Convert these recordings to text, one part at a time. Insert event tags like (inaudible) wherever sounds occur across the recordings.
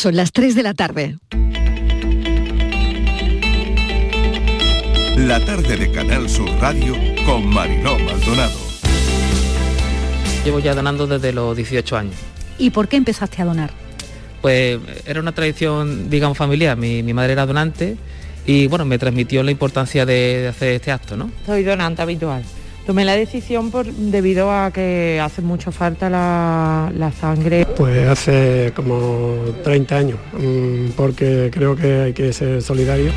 Son las 3 de la tarde. La tarde de Canal Sur Radio con Mariló Maldonado. Llevo ya donando desde los 18 años. ¿Y por qué empezaste a donar? Pues era una tradición, digamos, familiar. Mi, mi madre era donante y bueno, me transmitió la importancia de, de hacer este acto, ¿no? Soy donante habitual. Tomé la decisión por, debido a que hace mucha falta la, la sangre. Pues hace como 30 años, mm, porque creo que hay que ser solidario.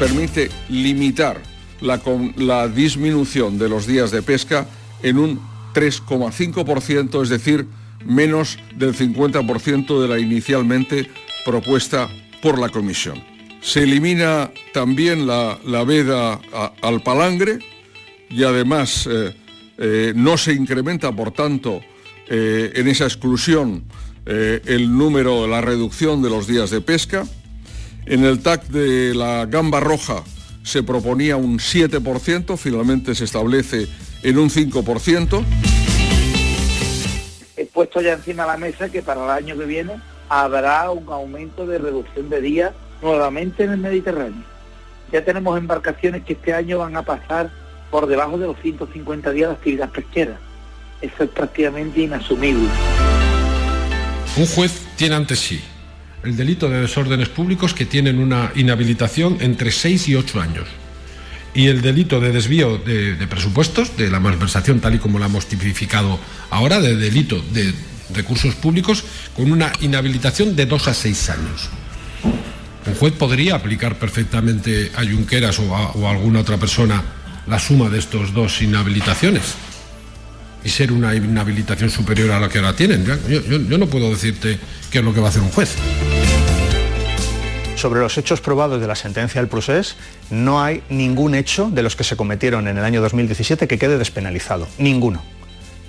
Permite limitar la, con- la disminución de los días de pesca en un 3,5%, es decir, menos del 50% de la inicialmente propuesta por la Comisión. Se elimina también la, la veda a- al palangre y además eh, eh, no se incrementa, por tanto, eh, en esa exclusión el número, la reducción de los días de pesca. En el TAC de la gamba roja se proponía un 7%, finalmente se establece en un 5%. he puesto ya encima de la mesa que para el año que viene habrá un aumento de reducción de días nuevamente en el Mediterráneo. Ya tenemos embarcaciones que este año van a pasar por debajo de los 150 días de actividad pesquera. Eso es prácticamente inasumible. Un juez tiene ante sí el delito de desórdenes públicos que tienen una inhabilitación entre 6 y 8 años y el delito de desvío de, presupuestos, de la malversación tal y como la hemos tipificado ahora, de delito de recursos públicos con una inhabilitación de 2 a 6 años. Un juez podría aplicar perfectamente a Junqueras o o a alguna otra persona la suma de estos dos inhabilitaciones y ser una inhabilitación superior a la que ahora tienen. Yo, yo- no puedo decirte qué es lo que va a hacer un juez. Sobre los hechos probados de la sentencia del procés, no hay ningún hecho de los que se cometieron en el año 2017 que quede despenalizado. Ninguno.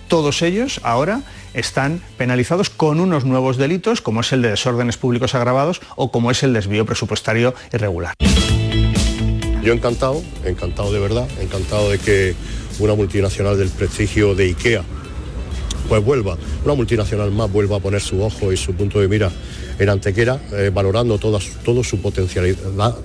Todos ellos ahora están penalizados con unos nuevos delitos, como es el de desórdenes públicos agravados o como es el desvío presupuestario irregular. Yo encantado, encantado de verdad, encantado de que una multinacional del prestigio de IKEA pues vuelva, una multinacional más vuelva a poner su ojo y su punto de mira en Antequera, eh, valorando todo su potencialidad,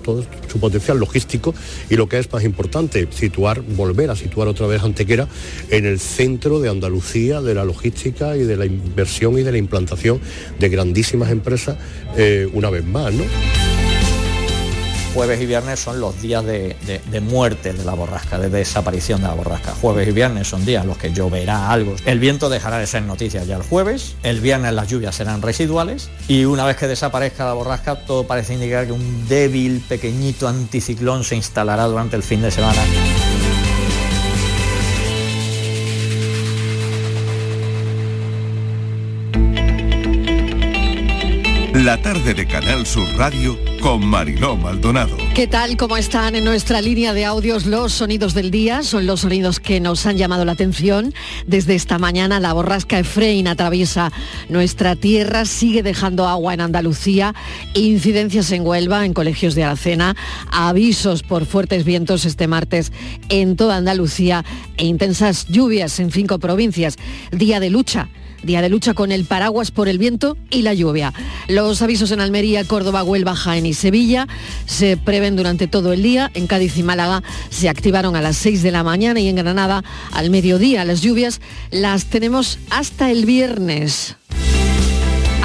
su potencial logístico y lo que es más importante, situar, volver a situar otra vez Antequera en el centro de Andalucía, de la logística y de la inversión y de la implantación de grandísimas empresas eh, una vez más, ¿no? Jueves y viernes son los días de, de- muerte de la borrasca, de desaparición de la borrasca. Jueves y viernes son días en los que lloverá algo. El viento dejará de ser noticia ya el jueves, el viernes las lluvias serán residuales y una vez que desaparezca la borrasca todo parece indicar que un débil, pequeñito anticiclón se instalará durante el fin de semana. La tarde de Canal Sur Radio con Mariló Maldonado. ¿Qué tal? ¿Cómo están en nuestra línea de audios los sonidos del día? Son los sonidos que nos han llamado la atención. Desde esta mañana la borrasca Efraín atraviesa nuestra tierra, sigue dejando agua en Andalucía, incidencias en Huelva, en colegios de Aracena, avisos por fuertes vientos este martes en toda Andalucía e intensas lluvias en cinco provincias. Día de lucha Día de lucha con el paraguas por el viento y la lluvia. Los avisos en Almería, Córdoba, Huelva, Jaén y Sevilla se prevén durante todo el día. En Cádiz y Málaga se activaron a las 6 de la mañana y en Granada al mediodía. Las lluvias las tenemos hasta el viernes.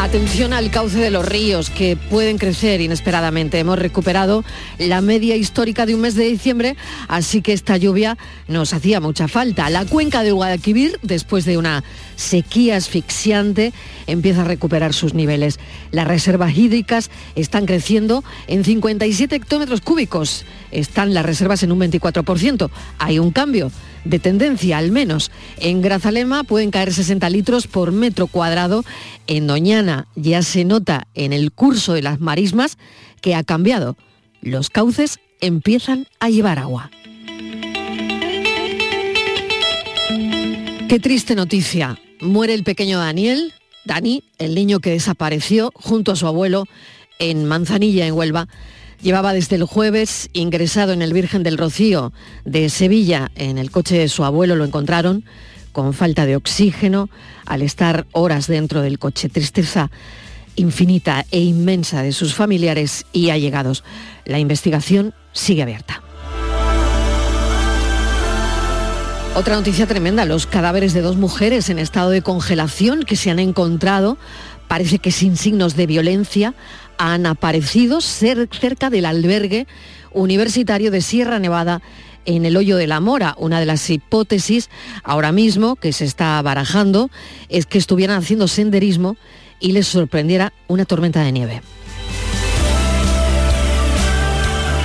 Atención al cauce de los ríos que pueden crecer inesperadamente. Hemos recuperado la media histórica de un mes de diciembre, así que esta lluvia nos hacía mucha falta. La cuenca de Guadalquivir, después de una sequía asfixiante, empieza a recuperar sus niveles. Las reservas hídricas están creciendo en 57 hectómetros cúbicos. Están las reservas en un 24%. Hay un cambio de tendencia al menos. En Grazalema pueden caer 60 litros por metro cuadrado. En Doñana ya se nota en el curso de las marismas que ha cambiado. Los cauces empiezan a llevar agua. Qué triste noticia. Muere el pequeño Daniel, Dani, el niño que desapareció junto a su abuelo en Manzanilla, en Huelva. Llevaba desde el jueves ingresado en el Virgen del Rocío de Sevilla. En el coche de su abuelo lo encontraron con falta de oxígeno al estar horas dentro del coche. Tristeza infinita e inmensa de sus familiares y allegados. La investigación sigue abierta. Otra noticia tremenda, los cadáveres de dos mujeres en estado de congelación que se han encontrado, parece que sin signos de violencia, han aparecido cerca del albergue universitario de Sierra Nevada en el hoyo de la mora. Una de las hipótesis ahora mismo que se está barajando es que estuvieran haciendo senderismo y les sorprendiera una tormenta de nieve.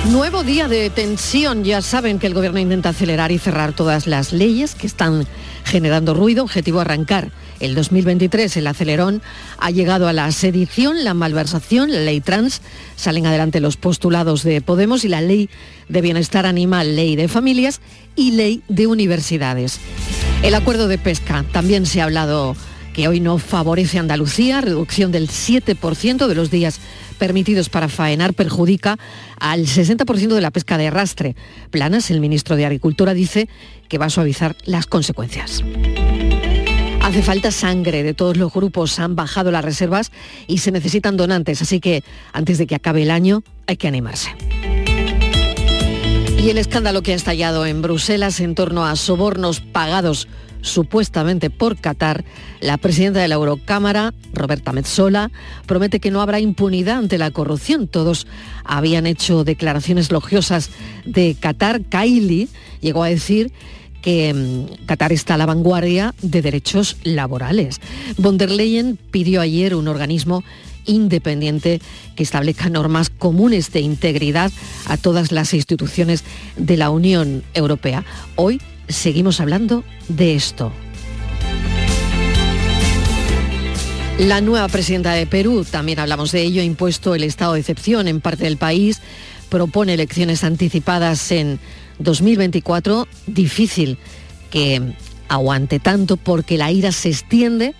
Nuevo día de tensión. Ya saben que el gobierno intenta acelerar y cerrar todas las leyes que están generando ruido. Objetivo arrancar el 2023. El acelerón ha llegado a la sedición, la malversación, la ley trans. Salen adelante los postulados de Podemos y la ley de bienestar animal, ley de familias y ley de universidades. El acuerdo de pesca también se ha hablado que hoy no favorece a Andalucía, reducción del 7% de los días permitidos para faenar perjudica al 60% de la pesca de arrastre. Planas, el ministro de Agricultura, dice que va a suavizar las consecuencias. Hace falta sangre de todos los grupos, han bajado las reservas y se necesitan donantes, así que antes de que acabe el año hay que animarse. Y el escándalo que ha estallado en Bruselas en torno a sobornos pagados supuestamente por Qatar, la presidenta de la Eurocámara, Roberta Metzola, promete que no habrá impunidad ante la corrupción. Todos habían hecho declaraciones logiosas de Qatar. Kaili llegó a decir que mm, Qatar está a la vanguardia de derechos laborales. Von der Leyen pidió ayer un organismo independiente que establezca normas comunes de integridad a todas las instituciones de la Unión Europea. Hoy seguimos hablando de esto. La nueva presidenta de Perú, también hablamos de ello, ha impuesto el estado de excepción en parte del país, propone elecciones anticipadas en 2024, difícil que aguante tanto porque la ira se extiende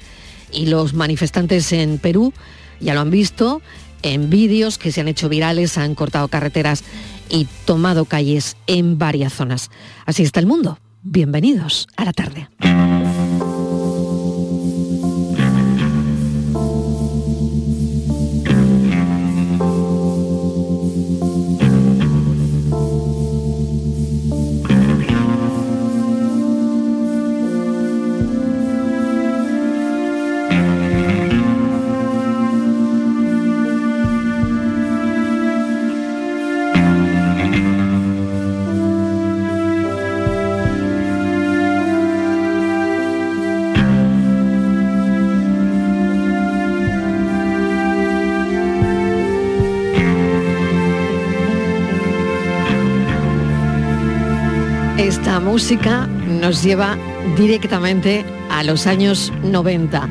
y los manifestantes en Perú ya lo han visto en vídeos que se han hecho virales, han cortado carreteras y tomado calles en varias zonas. Así está el mundo. Bienvenidos a la tarde. Música nos lleva directamente a los años 90.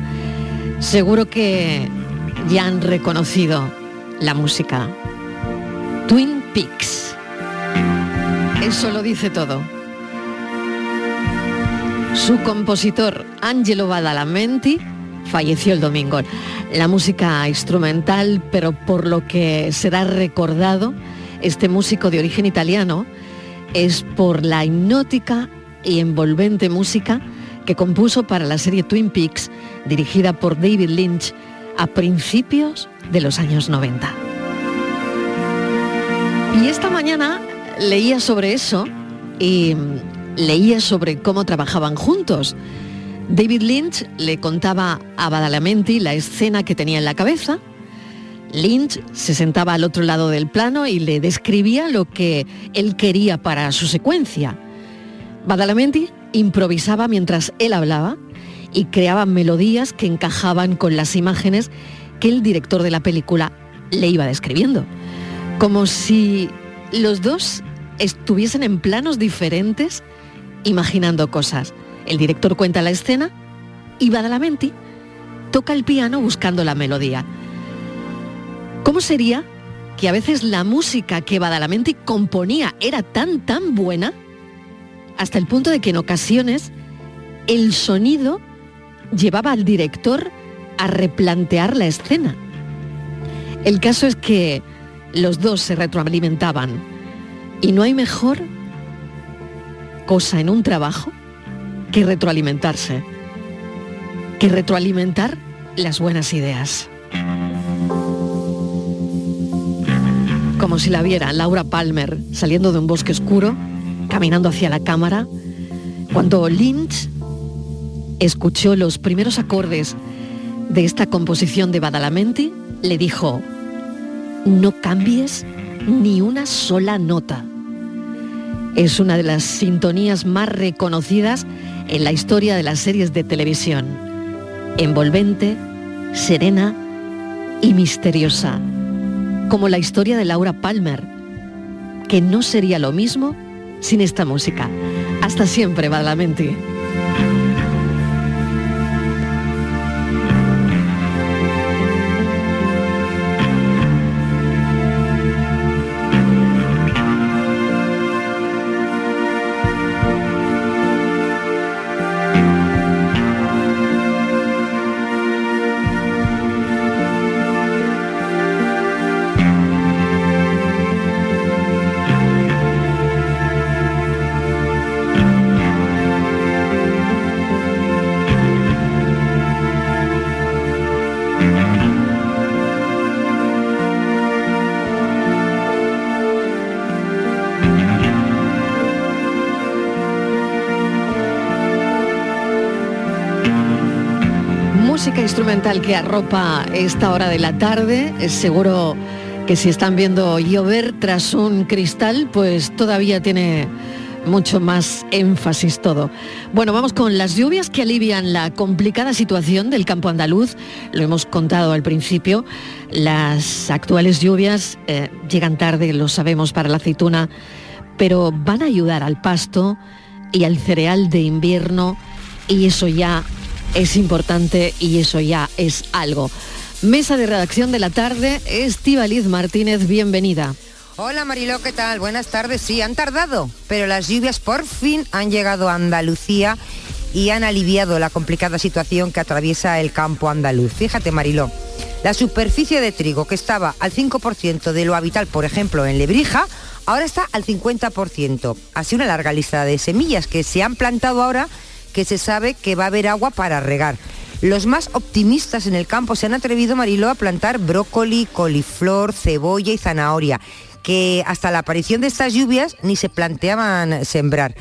Seguro que ya han reconocido la música. Twin Peaks. Eso lo dice todo. Su compositor Angelo Badalamenti falleció el domingo. La música instrumental, pero por lo que será recordado, este músico de origen italiano, es por la hipnótica y envolvente música que compuso para la serie Twin Peaks, dirigida por David Lynch a principios de los años 90. Y esta mañana leía sobre eso y leía sobre cómo trabajaban juntos. David Lynch le contaba a Badalamenti la escena que tenía en la cabeza Lynch se sentaba al otro lado del plano y le describía lo que él quería para su secuencia. Badalamenti improvisaba mientras él hablaba y creaba melodías que encajaban con las imágenes que el director de la película le iba describiendo. Como si los dos estuviesen en planos diferentes imaginando cosas. El director cuenta la escena y Badalamenti toca el piano buscando la melodía. ¿Cómo sería que a veces la música que Badalamenti componía era tan, tan buena, hasta el punto de que en ocasiones el sonido llevaba al director a replantear la escena? El caso es que los dos se retroalimentaban y no hay mejor cosa en un trabajo que retroalimentarse, que retroalimentar las buenas ideas. Como si la viera Laura Palmer saliendo de un bosque oscuro, caminando hacia la cámara, cuando Lynch escuchó los primeros acordes de esta composición de Badalamenti, le dijo, no cambies ni una sola nota. Es una de las sintonías más reconocidas en la historia de las series de televisión. Envolvente, serena y misteriosa. Como la historia de Laura Palmer, que no sería lo mismo sin esta música. Hasta siempre, Badalamenti. Música instrumental que arropa esta hora de la tarde. Es seguro que si están viendo llover tras un cristal, pues todavía tiene mucho más énfasis todo. Bueno, vamos con las lluvias que alivian la complicada situación del campo andaluz. Lo hemos contado al principio. Las actuales lluvias eh, llegan tarde, lo sabemos, para la aceituna, pero van a ayudar al pasto y al cereal de invierno y eso ya es importante y eso ya es algo. Mesa de redacción de la tarde, Estivaliz Martínez, bienvenida. Hola Mariló, ¿qué tal? Buenas tardes. Sí, han tardado, pero las lluvias por fin han llegado a Andalucía y han aliviado la complicada situación que atraviesa el campo andaluz. Fíjate Mariló, la superficie de trigo que estaba al 5% de lo habitual, por ejemplo, en Lebrija, ahora está al 50%. Así una larga lista de semillas que se han plantado ahora que se sabe que va a haber agua para regar. Los más optimistas en el campo se han atrevido, Mariló, a plantar brócoli, coliflor, cebolla y zanahoria, que hasta la aparición de estas lluvias ni se planteaban sembrar.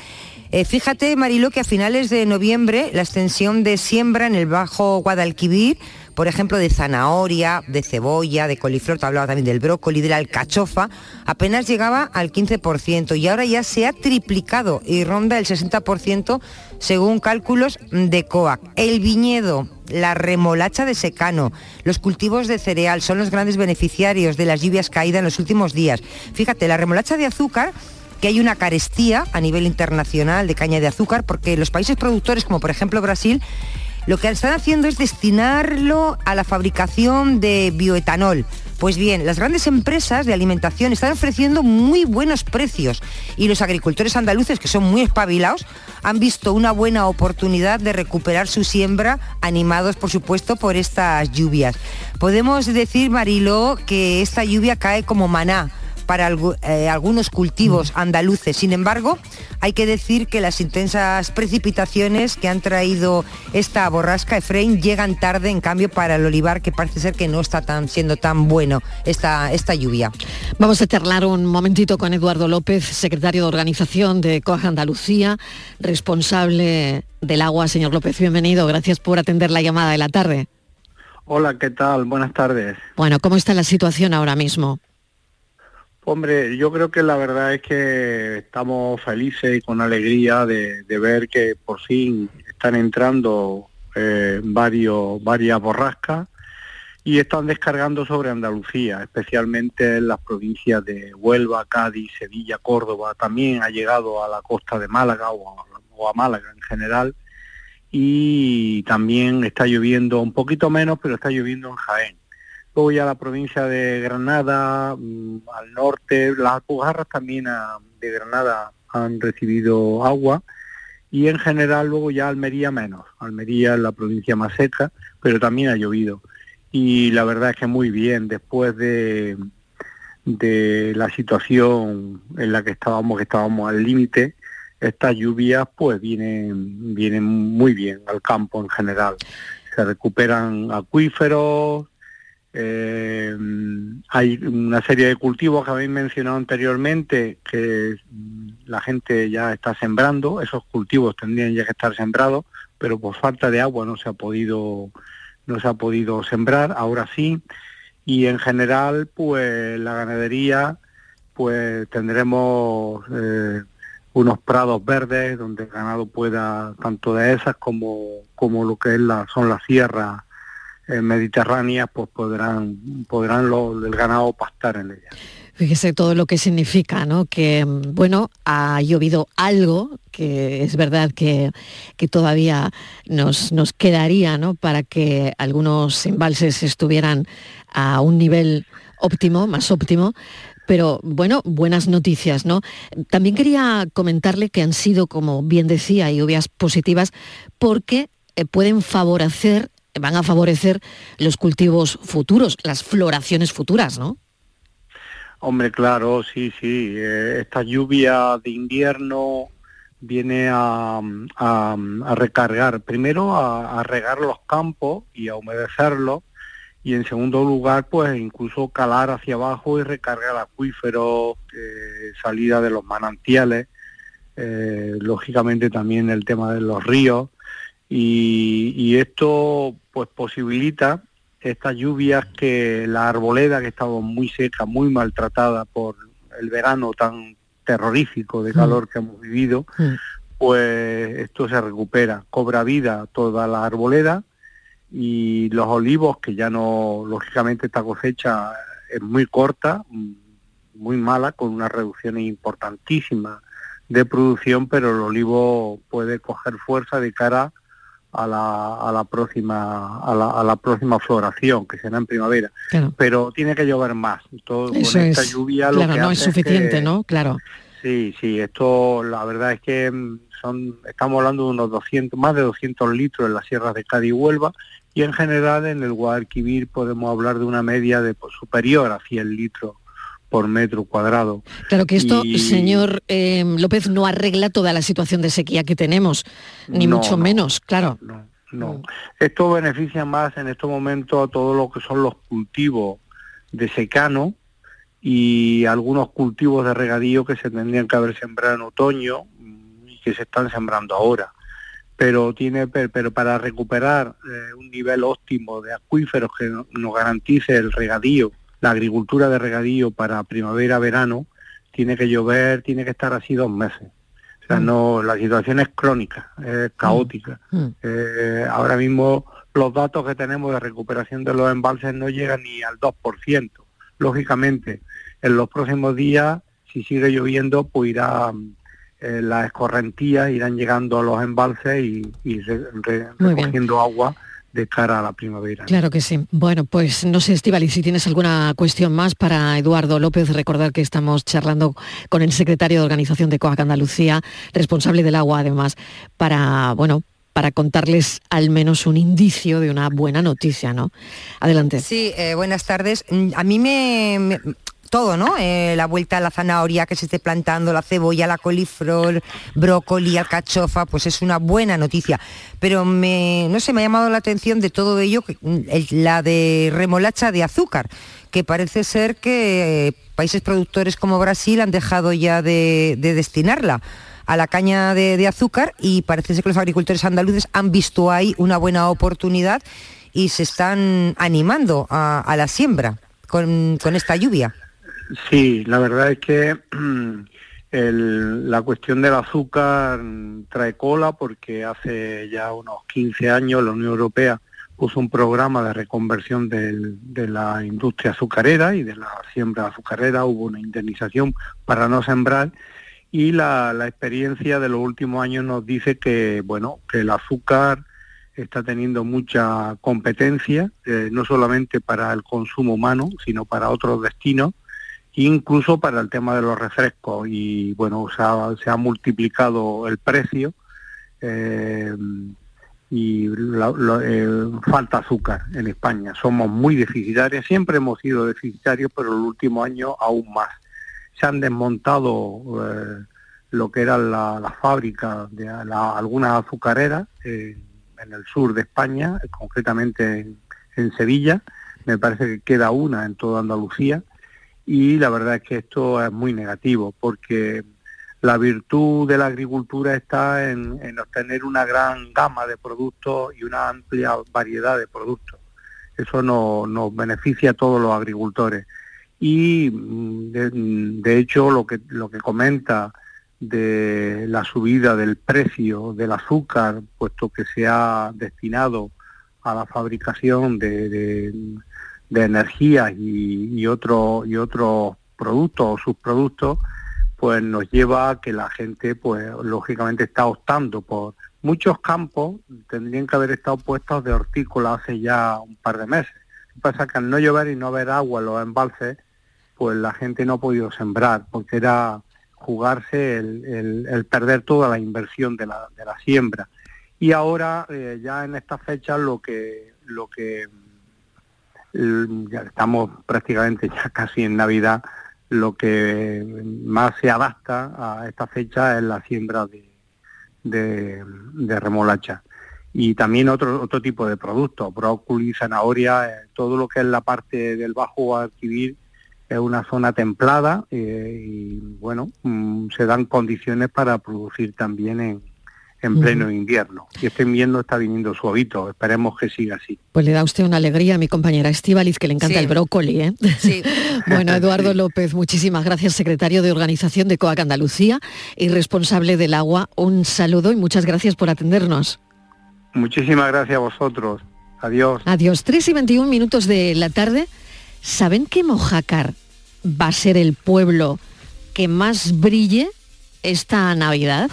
Eh, fíjate, Mariló, que a finales de noviembre la extensión de siembra en el Bajo Guadalquivir por ejemplo, de zanahoria, de cebolla, de coliflor, te hablaba también del brócoli, de la alcachofa, apenas llegaba al 15% y ahora ya se ha triplicado y ronda el 60% según cálculos de COAC. El viñedo, la remolacha de secano, los cultivos de cereal son los grandes beneficiarios de las lluvias caídas en los últimos días. Fíjate, la remolacha de azúcar que hay una carestía a nivel internacional de caña de azúcar porque los países productores como por ejemplo Brasil lo que están haciendo es destinarlo a la fabricación de bioetanol. Pues bien, las grandes empresas de alimentación están ofreciendo muy buenos precios y los agricultores andaluces, que son muy espabilados, han visto una buena oportunidad de recuperar su siembra, animados por supuesto por estas lluvias. Podemos decir, Mariló, que esta lluvia cae como maná para eh, algunos cultivos mm. andaluces. Sin embargo, hay que decir que las intensas precipitaciones que han traído esta borrasca Efraín llegan tarde, en cambio, para el olivar, que parece ser que no está tan, siendo tan bueno esta, esta lluvia. Vamos a charlar un momentito con Eduardo López, secretario de organización de Coaja Andalucía, responsable del agua. Señor López, bienvenido. Gracias por atender la llamada de la tarde. Hola, ¿qué tal? Buenas tardes. Bueno, ¿cómo está la situación ahora mismo? Hombre, yo creo que la verdad es que estamos felices y con alegría de, ver que por fin están entrando eh, varios, varias borrascas y están descargando sobre Andalucía, especialmente en las provincias de Huelva, Cádiz, Sevilla, Córdoba. También ha llegado a la costa de Málaga o a Málaga en general y también está lloviendo un poquito menos, pero está lloviendo en Jaén Luego a la provincia de Granada, mm, al norte, las Alpujarras también de Granada han recibido agua y en general luego ya Almería menos. Almería es la provincia más seca, pero también ha llovido. Y la verdad es que muy bien, después de, de la situación en la que estábamos, que estábamos al límite, estas lluvias pues vienen, vienen muy bien al campo en general. Se recuperan acuíferos, eh, hay una serie de cultivos que habéis mencionado anteriormente que mm, la gente ya está sembrando, esos cultivos tendrían ya que estar sembrados, pero por falta de agua no se ha podido no se ha podido sembrar, ahora sí, y en general pues la ganadería pues tendremos eh, unos prados verdes donde el ganado pueda tanto de esas como como lo que es la, son las sierras eh, mediterráneas pues podrán podrán los del ganado pastar en ellas Fíjese todo lo que significa, ¿no? Que, bueno, ha llovido algo, que es verdad que, que todavía nos, nos, quedaría, ¿no? Para que algunos embalses estuvieran a un nivel óptimo, más óptimo, pero bueno, buenas noticias, ¿no? También quería comentarle que han sido, como bien decía, lluvias positivas porque eh, pueden favorecer, van a favorecer los cultivos futuros, las floraciones futuras, ¿no? Hombre, claro, sí, sí. Eh, esta lluvia de invierno viene a, recargar, primero a, regar los campos y a humedecerlos, y en segundo lugar, pues incluso calar hacia abajo y recargar acuíferos, eh, salida de los manantiales, eh, lógicamente también el tema de los ríos, y esto pues posibilita estas lluvias que la arboleda que estaba muy seca, muy maltratada por el verano tan terrorífico de calor mm. que hemos vivido, mm. pues esto se recupera, cobra vida toda la arboleda y los olivos que ya no, lógicamente esta cosecha es muy corta, muy mala, con una reducción importantísima de producción, pero el olivo puede coger fuerza de cara a la, a la próxima a la, a la, próxima floración que será en primavera. Pero tiene que llover más. Todo con esta lluvia lo que no es suficiente no claro. Sí sí esto la verdad es que mm, son estamos hablando de unos 200 más de 200 litros en las sierras de Cádiz y Huelva y en general en el Guadalquivir podemos hablar de una media de pues, superior a 100 litros por metro cuadrado. Claro que esto, señor eh, López, no arregla toda la situación de sequía que tenemos, ni mucho menos, claro. No, no. Esto beneficia más en estos momentos a todo lo que son los cultivos de secano y algunos cultivos de regadío que se tendrían que haber sembrado en otoño y que se están sembrando ahora. Pero tiene pero para recuperar eh, un nivel óptimo de acuíferos que nos garantice el regadío la agricultura de regadío para primavera-verano tiene que llover, tiene que estar así dos meses. O sea, mm. no, la situación es crónica, es caótica. Mm. Mm. Eh, ahora mismo los datos que tenemos de recuperación de los embalses no llegan ni al 2%. Lógicamente, en los próximos días, si sigue lloviendo, pues irá eh, las escorrentías irán llegando a los embalses y, recogiendo agua de cara a la primavera. Claro que sí. Bueno, pues no sé, Estivali, si tienes alguna cuestión más para Eduardo López, recordar que estamos charlando con el secretario de Organización de COAC Andalucía, responsable del agua además, para, bueno, para contarles al menos un indicio de una buena noticia, ¿no? Adelante. Sí, eh, buenas tardes. Mm, a mí me, todo, ¿no? Eh, la vuelta a la zanahoria que se esté plantando, la cebolla, la coliflor, brócoli, alcachofa, pues es una buena noticia. Pero me, no sé, me ha llamado la atención de todo ello mm, la de remolacha de azúcar, que parece ser que eh, países productores como Brasil han dejado ya de, destinarla a la caña de, azúcar y parece ser que los agricultores andaluces han visto ahí una buena oportunidad y se están animando a, la siembra con esta lluvia. Sí, la verdad es que (clears throat) la cuestión del azúcar trae cola porque hace ya unos 15 años la Unión Europea puso un programa de reconversión de la industria azucarera y de la siembra azucarera, hubo una indemnización para no sembrar y la, experiencia de los últimos años nos dice que, bueno, que el azúcar está teniendo mucha competencia, eh, no solamente para el consumo humano, sino para otros destinos, incluso para el tema de los refrescos y bueno, se ha, multiplicado el precio eh, y eh, falta azúcar en España. Somos muy deficitarios, siempre hemos sido deficitarios, pero en el último año aún más. Se han desmontado eh, lo que eran las la fábricas de algunas azucareras en el sur de España, concretamente en Sevilla. Me parece que queda una en toda Andalucía y la verdad es que esto es muy negativo porque la virtud de la agricultura está en, en obtener una gran gama de productos y una amplia variedad de productos. Eso no- nos beneficia a todos los agricultores. Y mm, de, de hecho lo que, lo que comenta de la subida del precio del azúcar, puesto que se ha destinado a la fabricación de, de, de energías y, y otros y otros productos o subproductos, pues nos lleva a que la gente, pues lógicamente está optando por muchos campos tendrían que haber estado puestos de hortícola hace ya un par de meses. Lo que pasa es que al no llover y no haber agua en los embalses, pues la gente no ha podido sembrar, porque era jugarse el, el- el perder toda la inversión de la, de la siembra. Y ahora, eh, ya en esta fecha, lo que, lo que ya estamos prácticamente ya (laughs) casi en Navidad, lo que más se adapta a esta fecha es la siembra de, de, de remolacha. Y también otro, otro tipo de productos, brócoli, zanahoria, eh, todo lo que es la parte del Bajo Guadalquivir es una zona templada eh, y bueno, mm, se dan condiciones para producir también en, en pleno invierno. Y este invierno está viniendo suavito, esperemos que siga así. Pues le da usted una alegría a mi compañera Estíbaliz, que le encanta Sí. el brócoli. ¿eh? (laughs) bueno, Eduardo López, muchísimas gracias, secretario de Organización de COAC Andalucía y responsable del agua. Un saludo y muchas gracias por atendernos. Muchísimas gracias a vosotros. Adiós. Adiós. 3 y 21 minutos de la tarde. ¿Saben que Mojácar va a ser el pueblo que más brille esta Navidad?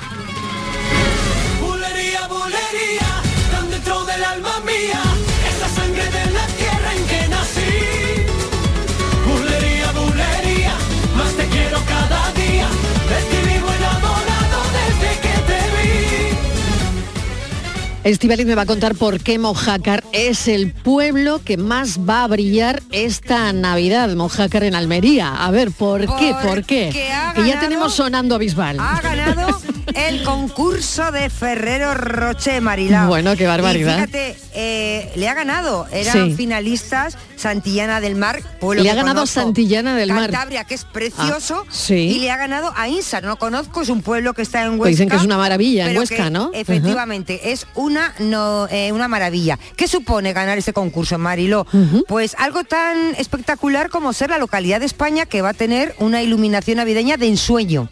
Estivaliz me va a contar por qué Mojácar es el pueblo que más va a brillar esta Navidad. Mojácar en Almería. A ver, ¿por qué? ¿Por qué? Que ya tenemos sonando a Bisbal. Ha ganado el concurso de Ferrero Rocher, Marilao. Bueno, qué barbaridad. Y fíjate, eh, le ha ganado. Eran Sí. finalistas Santillana del Mar. pueblo Le que ha ganado conozco, Santillana del Mar. Cantabria, que es precioso. Ah, sí. Y le ha ganado a Insa. No conozco, es un pueblo que está en Huesca. Pues dicen que es una maravilla en Huesca, que ¿no? Efectivamente, es una, no, eh, una maravilla. ¿Qué supone ganar este concurso, Marilo? Pues algo tan espectacular como ser la localidad de España que va a tener una iluminación navideña de ensueño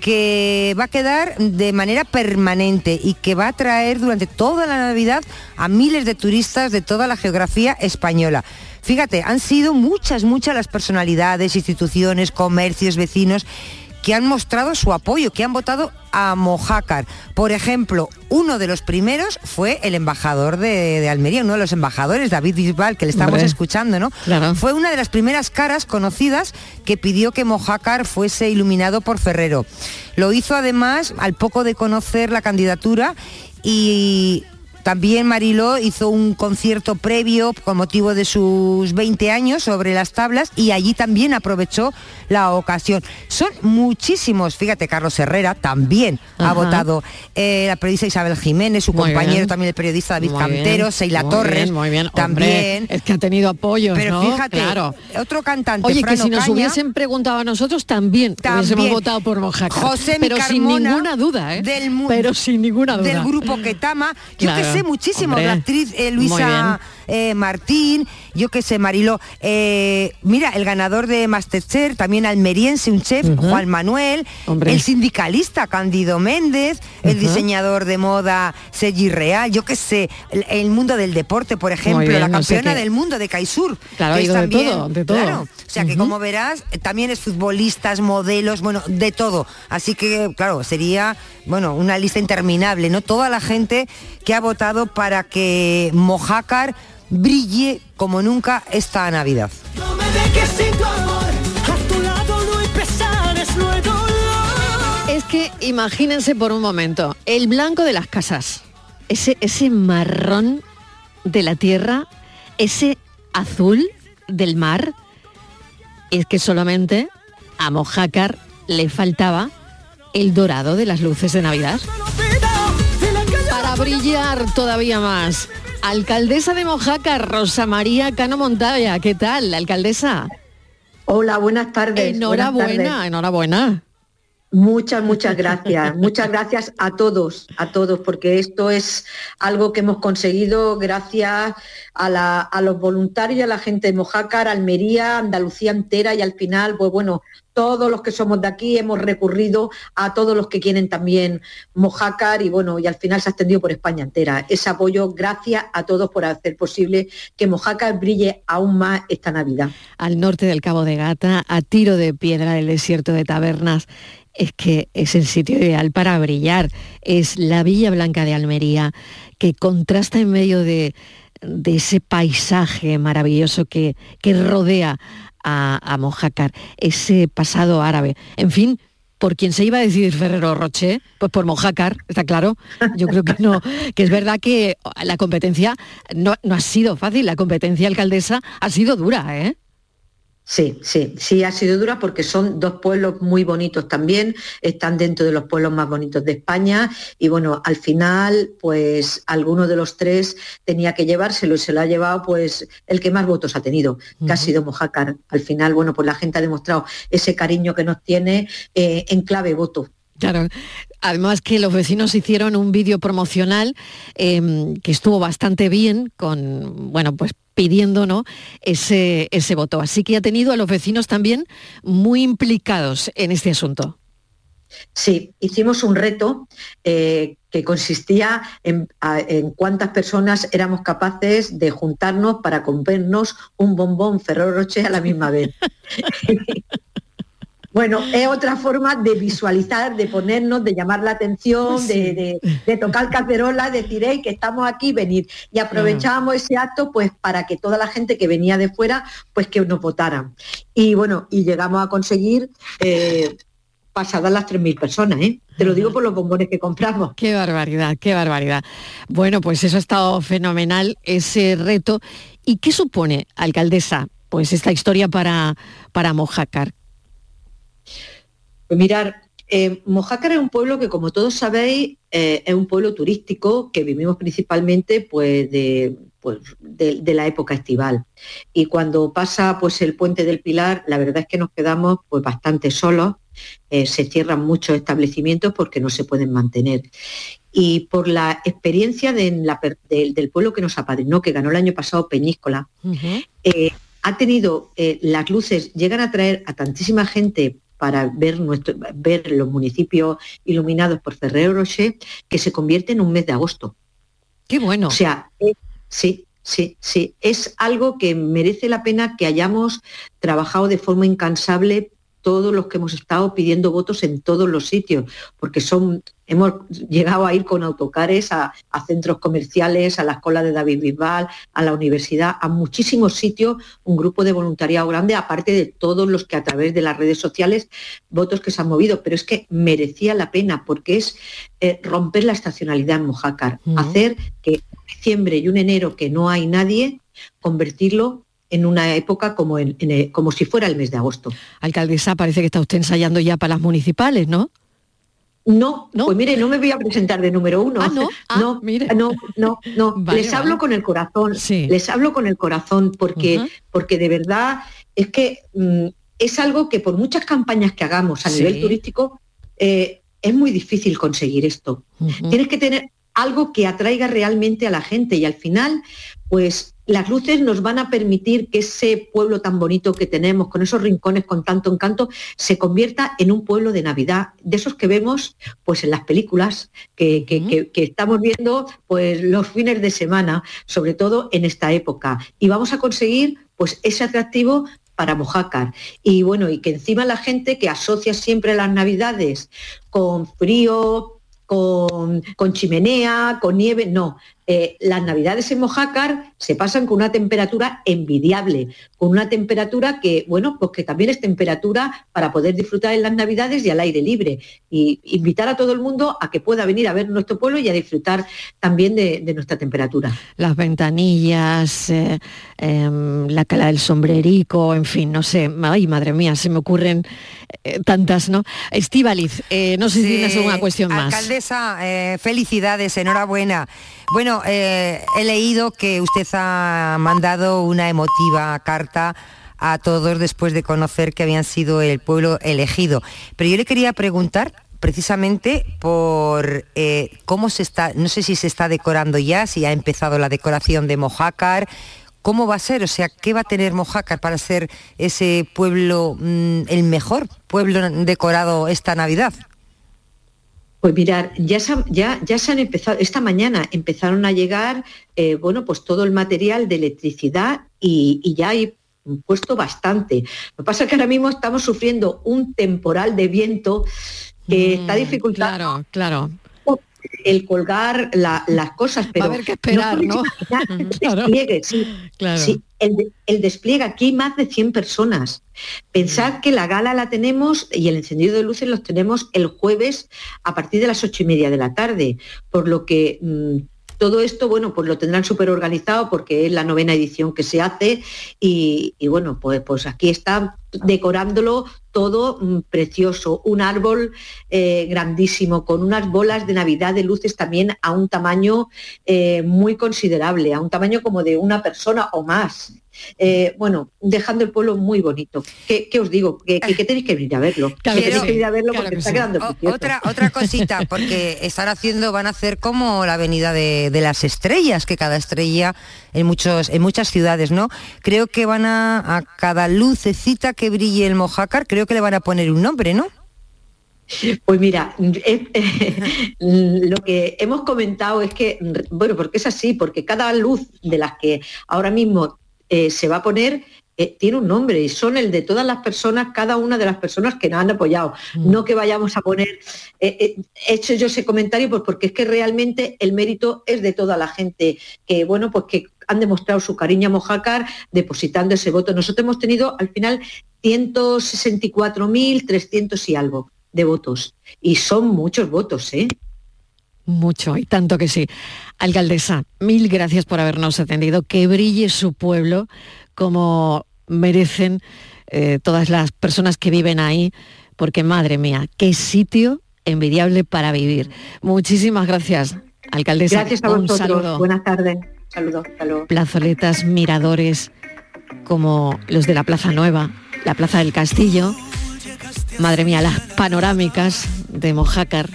que va a quedar de manera permanente y que va a atraer durante toda la Navidad a miles de turistas de toda la geografía española. Fíjate, han sido muchas, muchas las personalidades, instituciones, comercios, vecinos que han mostrado su apoyo, que han votado a Mojácar. Por ejemplo, uno de los primeros fue el embajador de, de Almería, uno de los embajadores, David Bisbal, que le estamos Hombre. escuchando, ¿no? Fue una de las primeras caras conocidas que pidió que Mojácar fuese iluminado por Ferrero. Lo hizo además al poco de conocer la candidatura y también Mariló hizo un concierto previo con motivo de sus 20 años sobre las tablas y allí también aprovechó la ocasión. Son muchísimos, fíjate, Carlos Herrera también ha votado, eh, la periodista Isabel Jiménez, su Muy compañero bien. también el periodista David Muy Cantero, bien, Seila muy Torres, bien, muy bien. Hombre, también. es que ha tenido apoyos, Pero ¿no? fíjate, Claro. otro cantante, Oye, que Fran si nos hubiesen preguntado a nosotros también, hubiésemos También. votado por Mojácar. José pero sin ninguna duda, ¿eh? del pero sin ninguna duda. del grupo Ketama. Yo Claro, que sé muchísimo, hombre. la actriz eh, Luisa eh, Martín, yo que sé, Mariló. Eh, mira, el ganador de Masterchef, también almeriense, un chef, Juan Manuel, Hombre. el sindicalista Cándido Méndez, el diseñador de moda Sergi Real, yo que sé, el, el mundo del deporte, por ejemplo, bien, la no sé campeona qué. del mundo de Kaisur. Claro, que es de también- todo, de todo. Claro, o sea que como verás, también es futbolistas, modelos, bueno, de todo. Así que, claro, sería, bueno, una lista interminable, ¿no? Toda la gente que ha votado para que Mojácar brille como nunca esta Navidad. No me dejes sin tu amor, a tu lado no hay pesares, no hay dolor. Es que imagínense por un momento, el blanco de las casas, ese, ese marrón de la tierra, ese azul del mar, es que solamente a Mojácar le faltaba el dorado de las luces de Navidad. Para brillar todavía más. Alcaldesa de Mojácar, Rosa María Cano Montaya, ¿qué tal, la alcaldesa? Hola, buenas tardes. Enhorabuena, buenas tardes. enhorabuena. Muchas, muchas gracias. Muchas gracias a todos, a todos, porque esto es algo que hemos conseguido gracias a, la- a los voluntarios, a la gente de Mojácar, Almería, Andalucía entera y al final, pues bueno, todos los que somos de aquí hemos recurrido a todos los que quieren también Mojácar y bueno, y al final se ha extendido por España entera. Ese apoyo, gracias a todos por hacer posible que Mojácar brille aún más esta Navidad. Al norte del Cabo de Gata, a tiro de piedra del desierto de Tabernas, es que es el sitio ideal para brillar. Es la Villa Blanca de Almería, que contrasta en medio de, ese paisaje maravilloso que, que rodea a, Mojácar, ese pasado árabe. En fin, por quien se iba a decidir Ferrero Rocher, pues por Mojácar, está claro. Yo creo que no, que es verdad que la competencia no, no ha sido fácil, la competencia alcaldesa ha sido dura, ¿eh? Sí, sí, sí ha sido dura porque son dos pueblos muy bonitos también, están dentro de los pueblos más bonitos de España y bueno, al final pues alguno de los tres tenía que llevárselo y se lo ha llevado pues el que más votos ha tenido, que ha sido Mojácar. Al final, bueno, pues la gente ha demostrado ese cariño que nos tiene eh, en clave voto. Claro. Además que los vecinos hicieron un vídeo promocional eh, que estuvo bastante bien con, bueno, pues pidiendo ¿no? ese, ese voto. Así que ha tenido a los vecinos también muy implicados en este asunto. Sí, hicimos un reto eh, que consistía en, en cuántas personas éramos capaces de juntarnos para comprarnos un bombón Ferrero Rocher a la misma vez. (laughs) Bueno, es otra forma de visualizar, de ponernos, de llamar la atención, de, de- de tocar cacerola, decir, "Ey, que estamos aquí, venir. Y aprovechábamos ese acto pues para que toda la gente que venía de fuera, pues que nos votaran. Y bueno, y llegamos a conseguir eh, pasadas las 3.000 personas, ¿eh? Te lo digo por los bombones que compramos. Qué barbaridad, qué barbaridad. Bueno, pues eso ha estado fenomenal, ese reto. ¿Y qué supone, alcaldesa, pues esta historia para, para Mojácar? Pues mirar, eh, Mojácar es un pueblo que, como todos sabéis, eh, es un pueblo turístico que vivimos principalmente pues, de, pues, de, de la época estival. Y cuando pasa pues, el puente del Pilar, la verdad es que nos quedamos pues, bastante solos. Eh, se cierran muchos establecimientos porque no se pueden mantener. Y por la experiencia de la per- del- pueblo que nos apadrinó, que ganó el año pasado Peñíscola, eh, ha tenido, las luces llegan a traer a tantísima gente para ver, nuestro, ver los municipios iluminados por Ferrero Rocher, que se convierte en un mes de agosto. Qué bueno. O sea, eh, sí, sí, sí. Es algo que merece la pena que hayamos trabajado de forma incansable todos los que hemos estado pidiendo votos en todos los sitios, porque son, hemos llegado a ir con autocares a, a centros comerciales, a la escuela de David Bisbal, a la universidad, a muchísimos sitios, un grupo de voluntariado grande, aparte de todos los que a través de las redes sociales, votos que se han movido, pero es que merecía la pena, porque es eh, romper la estacionalidad en Mojácar, hacer que un diciembre y un enero que no hay nadie, convertirlo en una época como, en- en el- como si fuera el mes de agosto. Alcaldesa, parece que está usted ensayando ya para las municipales, ¿no? No, pues mire, no me voy a presentar de número uno. Ah, no. (laughs) Ah, no, mire. no, no, no. (laughs) Vale, Les hablo vale. con el corazón. Les hablo con el corazón porque, porque de verdad es que mm, es algo que por muchas campañas que hagamos a Sí. nivel turístico eh, es muy difícil conseguir esto. Tienes que tener algo que atraiga realmente a la gente y al final, pues las luces nos van a permitir que ese pueblo tan bonito que tenemos, con esos rincones con tanto encanto, se convierta en un pueblo de Navidad, de esos que vemos pues en las películas que, que- que- que estamos viendo pues los fines de semana, sobre todo en esta época. Y vamos a conseguir pues ese atractivo para Mojácar. Y bueno, y que encima la gente que asocia siempre las navidades con frío, con, con chimenea, con nieve, no. Eh, las navidades en Mojácar se pasan con una temperatura envidiable, con una temperatura que, bueno, pues que también es temperatura para poder disfrutar en las navidades y al aire libre. Y invitar a todo el mundo a que pueda venir a ver nuestro pueblo y a disfrutar también de, de nuestra temperatura. Las ventanillas, eh, em, la cala del sombrerico, en fin, no sé. Ay, madre mía, se me ocurren eh, tantas, ¿no? Estíbaliz, eh, no sé si tienes alguna cuestión más. Alcaldesa, eh, felicidades, enhorabuena. Bueno, eh, he leído que usted ha mandado una emotiva carta a todos después de conocer que habían sido el pueblo elegido. Pero yo le quería preguntar precisamente por eh, cómo se está, no sé si se está decorando ya, si ha empezado la decoración de Mojácar, cómo va a ser, o sea, qué va a tener Mojácar para ser ese pueblo, mm, el mejor pueblo decorado esta Navidad. Pues mirar, ya se, han- ya, ya se han empezado, esta mañana empezaron a llegar, eh, bueno, pues todo el material de electricidad y, y ya hay puesto bastante. Lo que pasa es que ahora mismo estamos sufriendo un temporal de viento que está dificultando claro, el colgar la- las cosas, pero haber que esperar, ¿no? (laughs) el despliegue, sí, Claro. sí, el, de- el despliegue, aquí hay más de 100 personas. Pensad que la gala la tenemos y el encendido de luces los tenemos el jueves a partir de las ocho y media de la tarde, por lo que mm, todo esto, bueno, pues lo tendrán súper organizado porque es la novena edición que se hace y, bueno, pues, pues aquí está decorándolo todo mm, precioso, un árbol eh, grandísimo, con unas bolas de Navidad de luces también a un tamaño eh, muy considerable, a un tamaño como de una persona o más. Eh, bueno, dejando el pueblo muy bonito. ¿Qué, qué os digo? Que, que- que tenéis que venir a verlo. (laughs) Claro que que tenéis sí, que venir a verlo claro porque que está sí. quedando O- precioso. otra, otra cosita, (laughs) porque están haciendo, van a hacer como la avenida de, de las estrellas, que cada estrella en muchos, en muchas ciudades, ¿no? Creo que van a, a cada lucecita que brille el mojácar, creo que le van a poner un nombre, ¿no? Pues mira, es- (laughs) lo que hemos comentado es que, bueno, porque es así, porque cada luz de las que ahora mismo eh, se va a poner eh, tiene un nombre y son el de todas las personas, cada una de las personas que nos han apoyado. No que vayamos a poner, eh, eh, he hecho yo ese comentario pues porque es que realmente el mérito es de toda la gente que, bueno, pues que han demostrado su cariño a Mojácar depositando ese voto. Nosotros hemos tenido al final 164.300 y algo de votos. Y son muchos votos, ¿eh? Mucho, y tanto que sí. Alcaldesa, mil gracias por habernos atendido. Que brille su pueblo como merecen eh, todas las personas que viven ahí, porque madre mía, qué sitio envidiable para vivir. Muchísimas gracias, alcaldesa. Gracias a Un vosotros. saludo. Buenas tardes. Saludos. Hasta luego. Plazoletas, miradores, como los de la Plaza Nueva, la Plaza del Castillo. Madre mía, las panorámicas de Mojácar.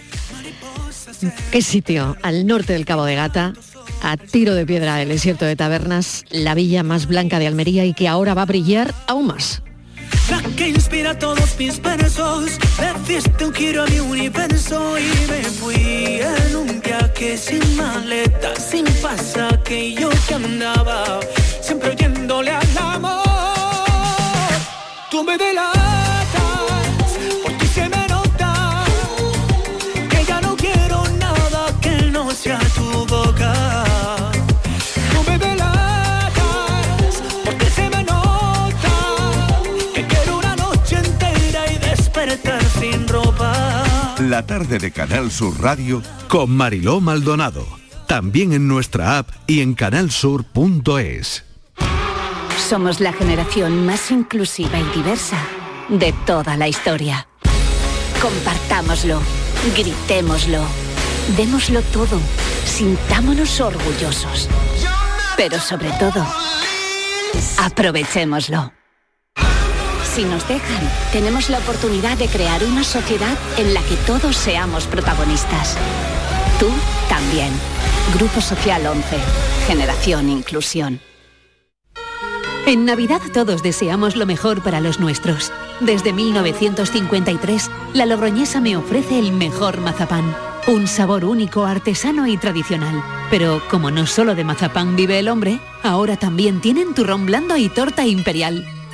¿Qué sitio? Al norte del Cabo de Gata, a tiro de piedra del desierto de Tabernas, la villa más blanca de Almería y que ahora va a brillar aún más. La que inspira todos mis versos Le un giro a mi universo Y me fui en un viaje sin maleta Sin pasaje y yo que andaba Siempre oyéndole al amor Tú me Por La tarde de Canal Sur Radio con Mariló Maldonado. También en nuestra app y en canalsur.es. Somos la generación más inclusiva y diversa de toda la historia. Compartámoslo, gritémoslo, démoslo todo, sintámonos orgullosos. Pero sobre todo, aprovechémoslo. Si nos dejan, tenemos la oportunidad de crear una sociedad en la que todos seamos protagonistas. Tú también. Grupo Social 11. Generación Inclusión. En Navidad todos deseamos lo mejor para los nuestros. Desde 1953, la Logroñesa me ofrece el mejor mazapán. Un sabor único, artesano y tradicional. Pero como no solo de mazapán vive el hombre, ahora también tienen turrón blando y torta imperial.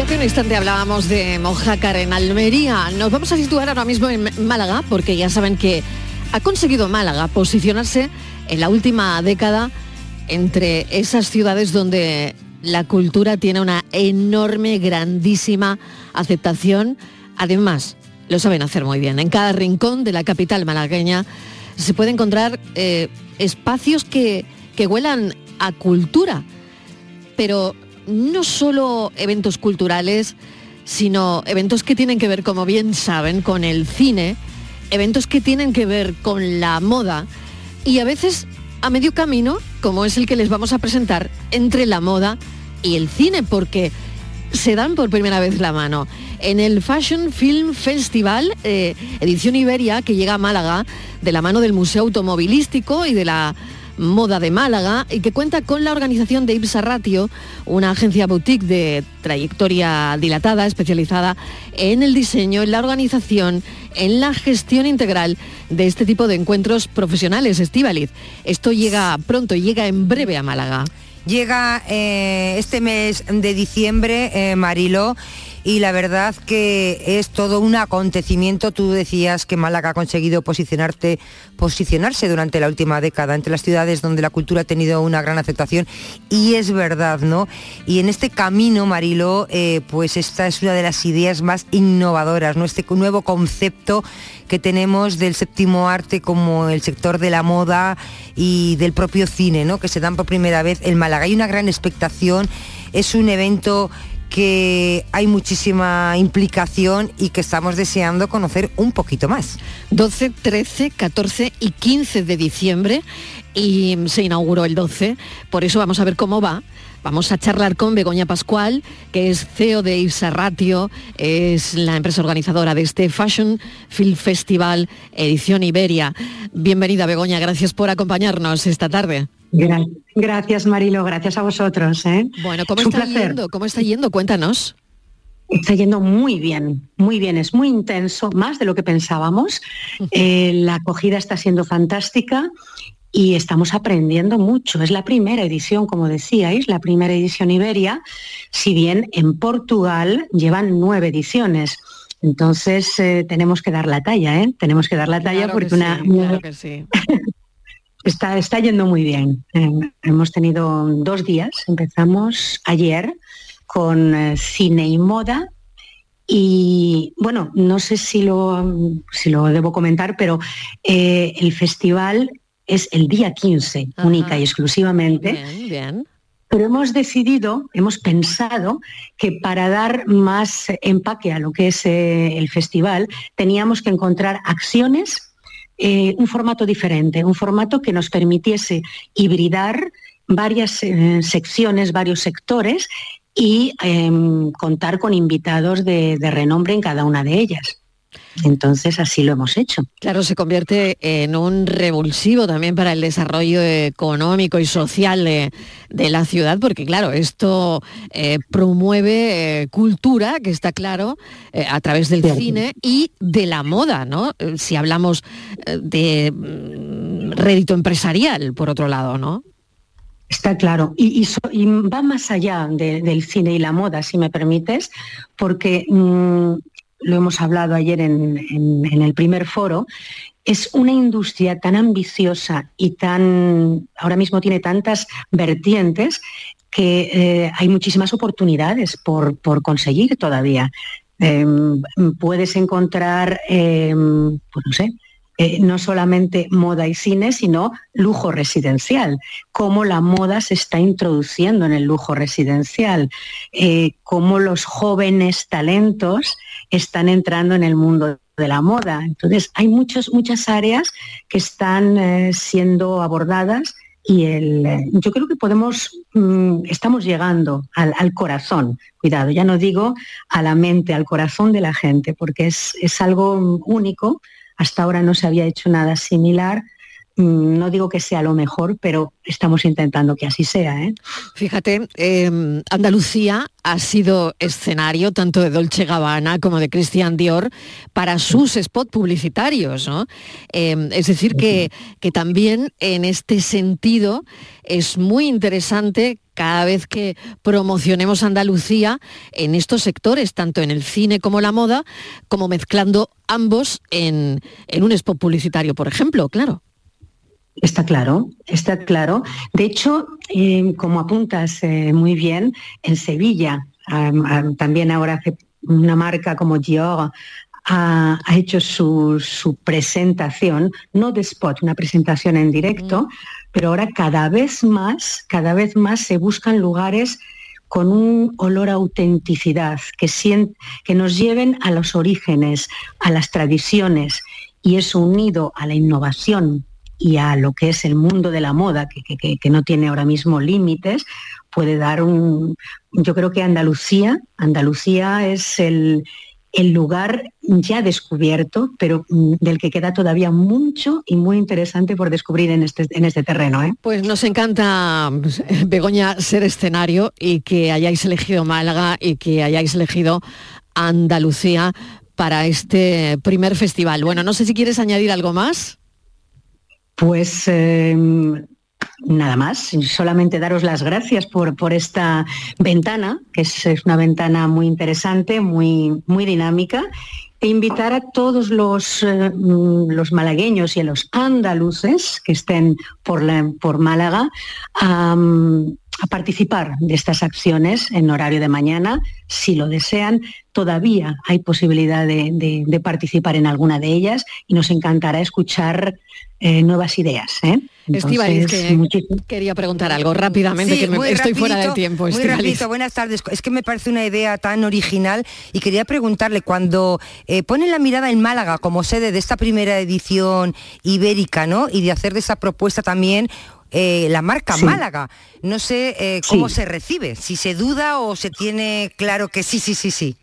Hace un instante hablábamos de Mojácar en Almería, nos vamos a situar ahora mismo en Málaga, porque ya saben que ha conseguido Málaga posicionarse en la última década entre esas ciudades donde la cultura tiene una enorme, grandísima aceptación. Además, lo saben hacer muy bien. En cada rincón de la capital malagueña se puede encontrar eh, espacios que, que huelan a cultura, pero no solo eventos culturales, sino eventos que tienen que ver, como bien saben, con el cine, eventos que tienen que ver con la moda y a veces a medio camino, como es el que les vamos a presentar, entre la moda y el cine, porque se dan por primera vez la mano. En el Fashion Film Festival, eh, edición Iberia, que llega a Málaga, de la mano del Museo Automovilístico y de la Moda de Málaga y que cuenta con la organización de Ipsa Ratio, una agencia boutique de trayectoria dilatada especializada en el diseño, en la organización, en la gestión integral de este tipo de encuentros profesionales, Estivaliz. Esto llega pronto, llega en breve a Málaga. Llega eh, este mes de diciembre, eh, Marilo, y la verdad que es todo un acontecimiento. Tú decías que Málaga ha conseguido posicionarse durante la última década entre las ciudades donde la cultura ha tenido una gran aceptación y es verdad, ¿no? Y en este camino, Marilo, eh, pues esta es una de las ideas más innovadoras, ¿no? Este nuevo concepto que tenemos del séptimo arte como el sector de la moda y del propio cine, ¿no? Que se dan por primera vez en Málaga. Hay una gran expectación, es un evento que hay muchísima implicación y que estamos deseando conocer un poquito más. 12, 13, 14 y 15 de diciembre y se inauguró el 12, por eso vamos a ver cómo va. Vamos a charlar con Begoña Pascual, que es CEO de Ipsa Ratio, es la empresa organizadora de este Fashion Film Festival Edición Iberia. Bienvenida Begoña, gracias por acompañarnos esta tarde. Gracias Marilo, gracias a vosotros. ¿eh? Bueno, ¿cómo Es está yendo? ¿Cómo está yendo? Cuéntanos. Está yendo muy bien, muy bien, es muy intenso, más de lo que pensábamos. Eh, la acogida está siendo fantástica y estamos aprendiendo mucho. Es la primera edición, como decíais, la primera edición Iberia, si bien en Portugal llevan nueve ediciones. Entonces eh, tenemos que dar la talla, ¿eh? Tenemos que dar la talla Claro porque que una, claro que sí. (laughs) (laughs) Está, está yendo muy bien. Eh, hemos tenido dos días. Empezamos ayer con eh, cine y moda. Y bueno, no sé si lo, si lo debo comentar, pero eh, el festival es el día 15, única y exclusivamente. Bien, bien. Pero hemos decidido, hemos pensado que para dar más empaque a lo que es el festival, teníamos que encontrar acciones, eh, un formato diferente, un formato que nos permitiese hibridar varias eh, secciones, varios sectores y em, contar con invitados de, de renombre en cada una de ellas. Entonces así lo hemos hecho. Claro, se convierte en un revulsivo también para el desarrollo económico y social de, de la ciudad, porque claro, esto eh, promueve eh, cultura, que está claro, eh, a través del cine y de la moda, ¿no? Si hablamos de mm, rédito empresarial, por otro lado, ¿no? Está claro. Y, va más allá del cine y la moda, si me permites, porque mm, lo hemos hablado ayer en, el primer foro, es una industria tan ambiciosa y tan, ahora mismo tiene tantas vertientes que eh, hay muchísimas oportunidades por, conseguir todavía. Em, puedes encontrar, em, pues no sé, eh, no solamente moda y cine, sino lujo residencial, cómo la moda se está introduciendo en el lujo residencial, eh, cómo los jóvenes talentos están entrando en el mundo de la moda. Entonces, hay muchas áreas que están eh, siendo abordadas y yo creo que podemos, mm, estamos llegando al, corazón, cuidado, ya no digo a la mente, al corazón de la gente, porque es, es algo único hasta ahora no se había hecho nada similar. Mm, no digo que sea lo mejor, pero estamos intentando que así sea. ¿eh? Fíjate, em, Andalucía ha sido escenario tanto de Dolce Gabbana como de Christian Dior para sus spots publicitarios. Em, es decir, que, que también en este sentido es muy interesante cada vez que promocionemos Andalucía en estos sectores, tanto en el cine como la moda, como mezclando ambos en, un spot publicitario, por ejemplo, claro. Está claro, está claro. De hecho, eh, como apuntas eh, muy bien, en Sevilla, también ahora hace una marca como Dior ha, hecho su, presentación, no de spot, una presentación en directo, pero ahora cada vez más, cada vez más se buscan lugares con un olor a autenticidad, que, que nos lleven a los orígenes, a las tradiciones, y eso unido a la innovación y a lo que es el mundo de la moda, que, no tiene ahora mismo límites, puede dar un... Yo creo que Andalucía, Andalucía es el, el lugar ya descubierto, pero mm, del que queda todavía mucho y muy interesante por descubrir en este, en este terreno. ¿eh? Pues nos encanta, (laughs) Begoña, ser escenario y que hayáis elegido Málaga y que hayáis elegido Andalucía para este primer festival. Bueno, no sé si quieres añadir algo más. Pues em, Nada más, solamente daros las gracias por, por esta ventana, que es, una ventana muy interesante, muy, muy dinámica, e invitar a todos los, eh, los malagueños y a los andaluces que estén por, por Málaga a, participar de estas acciones en horario de mañana, si lo desean. Todavía hay posibilidad de, participar en alguna de ellas y nos encantará escuchar eh, nuevas ideas. ¿eh? Que quería preguntar algo rápidamente, que me, estoy fuera del tiempo. Muy rapidito, buenas tardes. Es que me parece una idea tan original y quería preguntarle, cuando eh, ponen la mirada en Málaga como sede de esta primera edición ibérica, ¿no? Y de hacer de esa propuesta también eh, la marca Málaga. No sé eh, cómo se recibe, si se duda o se tiene claro que sí, sí, sí, sí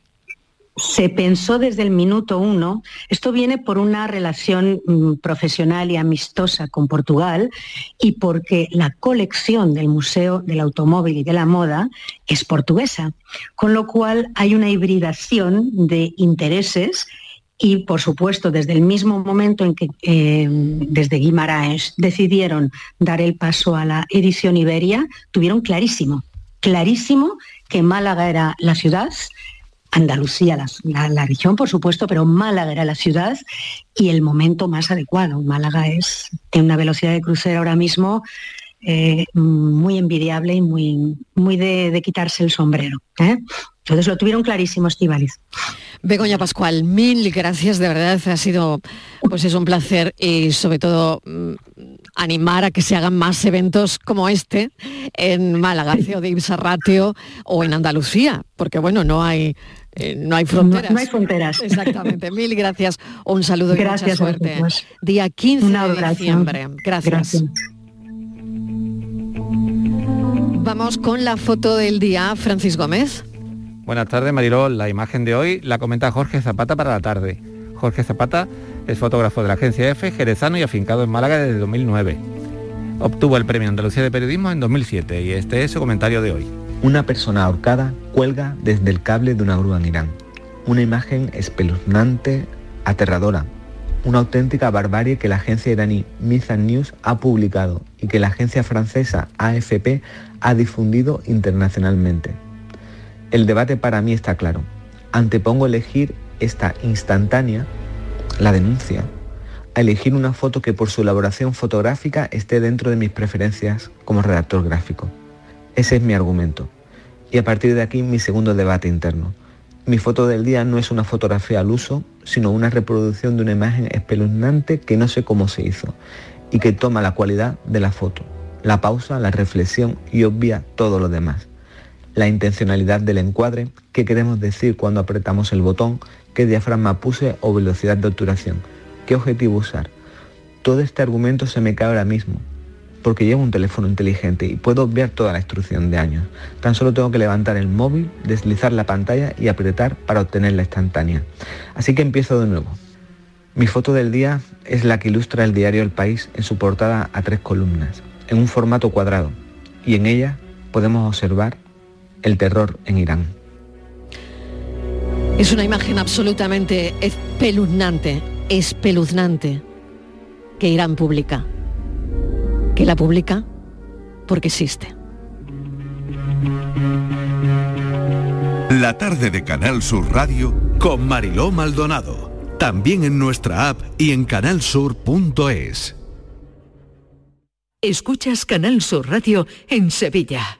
se pensó desde el minuto uno, esto viene por una relación mm, profesional y amistosa con Portugal y porque la colección del Museo del Automóvil y de la Moda es portuguesa, con lo cual hay una hibridación de intereses y, por supuesto, desde el mismo momento en que eh, desde Guimaraes decidieron dar el paso a la edición Iberia, tuvieron clarísimo, clarísimo que Málaga era la ciudad Andalucía, la, región, por supuesto, pero Málaga era la ciudad y el momento más adecuado. Málaga es en una velocidad de crucero ahora mismo eh, muy envidiable y muy, muy de, quitarse el sombrero. ¿eh? Entonces lo tuvieron clarísimo, Estivaliz. Begoña Pascual, mil gracias, de verdad, ha sido pues es un placer y sobre todo mm, animar a que se hagan más eventos como este en Málaga, de Ibsarratio o en Andalucía, porque bueno, no hay eh, no hay fronteras. No, hay fronteras. Exactamente. Mil gracias. Un saludo y mucha suerte. Día 15 de diciembre. gracias. Vamos con la foto del día, Francis Gómez. Buenas tardes, Marilol. La imagen de hoy la comenta Jorge Zapata para la tarde. Jorge Zapata es fotógrafo de la agencia EFE, jerezano y afincado en Málaga desde 2009. Obtuvo el Premio Andalucía de Periodismo en 2007 y este es su comentario de hoy. Una persona ahorcada cuelga desde el cable de una grúa en Irán. Una imagen espeluznante, aterradora. Una auténtica barbarie que la agencia iraní Mizan News ha publicado y que la agencia francesa AFP ha difundido internacionalmente. El debate para mí está claro. Antepongo elegir esta instantánea, la denuncia, a elegir una foto que por su elaboración fotográfica esté dentro de mis preferencias como redactor gráfico. Ese es mi argumento. Y a partir de aquí mi segundo debate interno. Mi foto del día no es una fotografía al uso, sino una reproducción de una imagen espeluznante que no sé cómo se hizo y que toma la cualidad de la foto, la pausa, la reflexión y obvia todo lo demás. La intencionalidad del encuadre, qué queremos decir cuando apretamos el botón, qué diafragma puse o velocidad de obturación, qué objetivo usar. Todo este argumento se me cae ahora mismo, porque llevo un teléfono inteligente y puedo ver toda la instrucción de años. Tan solo tengo que levantar el móvil, deslizar la pantalla y apretar para obtener la instantánea. Así que empiezo de nuevo. Mi foto del día es la que ilustra el diario El País en su portada a tres columnas, en un formato cuadrado, y en ella podemos observar el terror en Irán. Es una imagen absolutamente espeluznante, espeluznante, que Irán publica. Que la publica porque existe. La tarde de Canal Sur Radio con Mariló Maldonado. También en nuestra app y en canalsur.es. Escuchas Canal Sur Radio en Sevilla.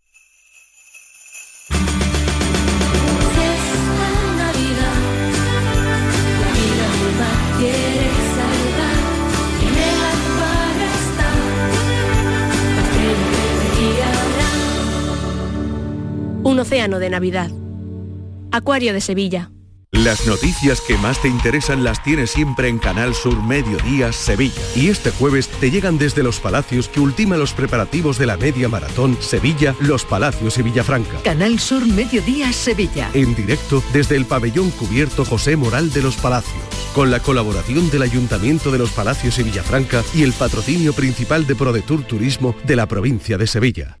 Un océano de Navidad. Acuario de Sevilla. Las noticias que más te interesan las tienes siempre en Canal Sur Mediodía Sevilla. Y este jueves te llegan desde Los Palacios que ultima los preparativos de la media maratón Sevilla, Los Palacios y Villafranca. Canal Sur Mediodía Sevilla. En directo desde el pabellón cubierto José Moral de Los Palacios. Con la colaboración del Ayuntamiento de Los Palacios y Villafranca y el patrocinio principal de ProDetour Turismo de la provincia de Sevilla.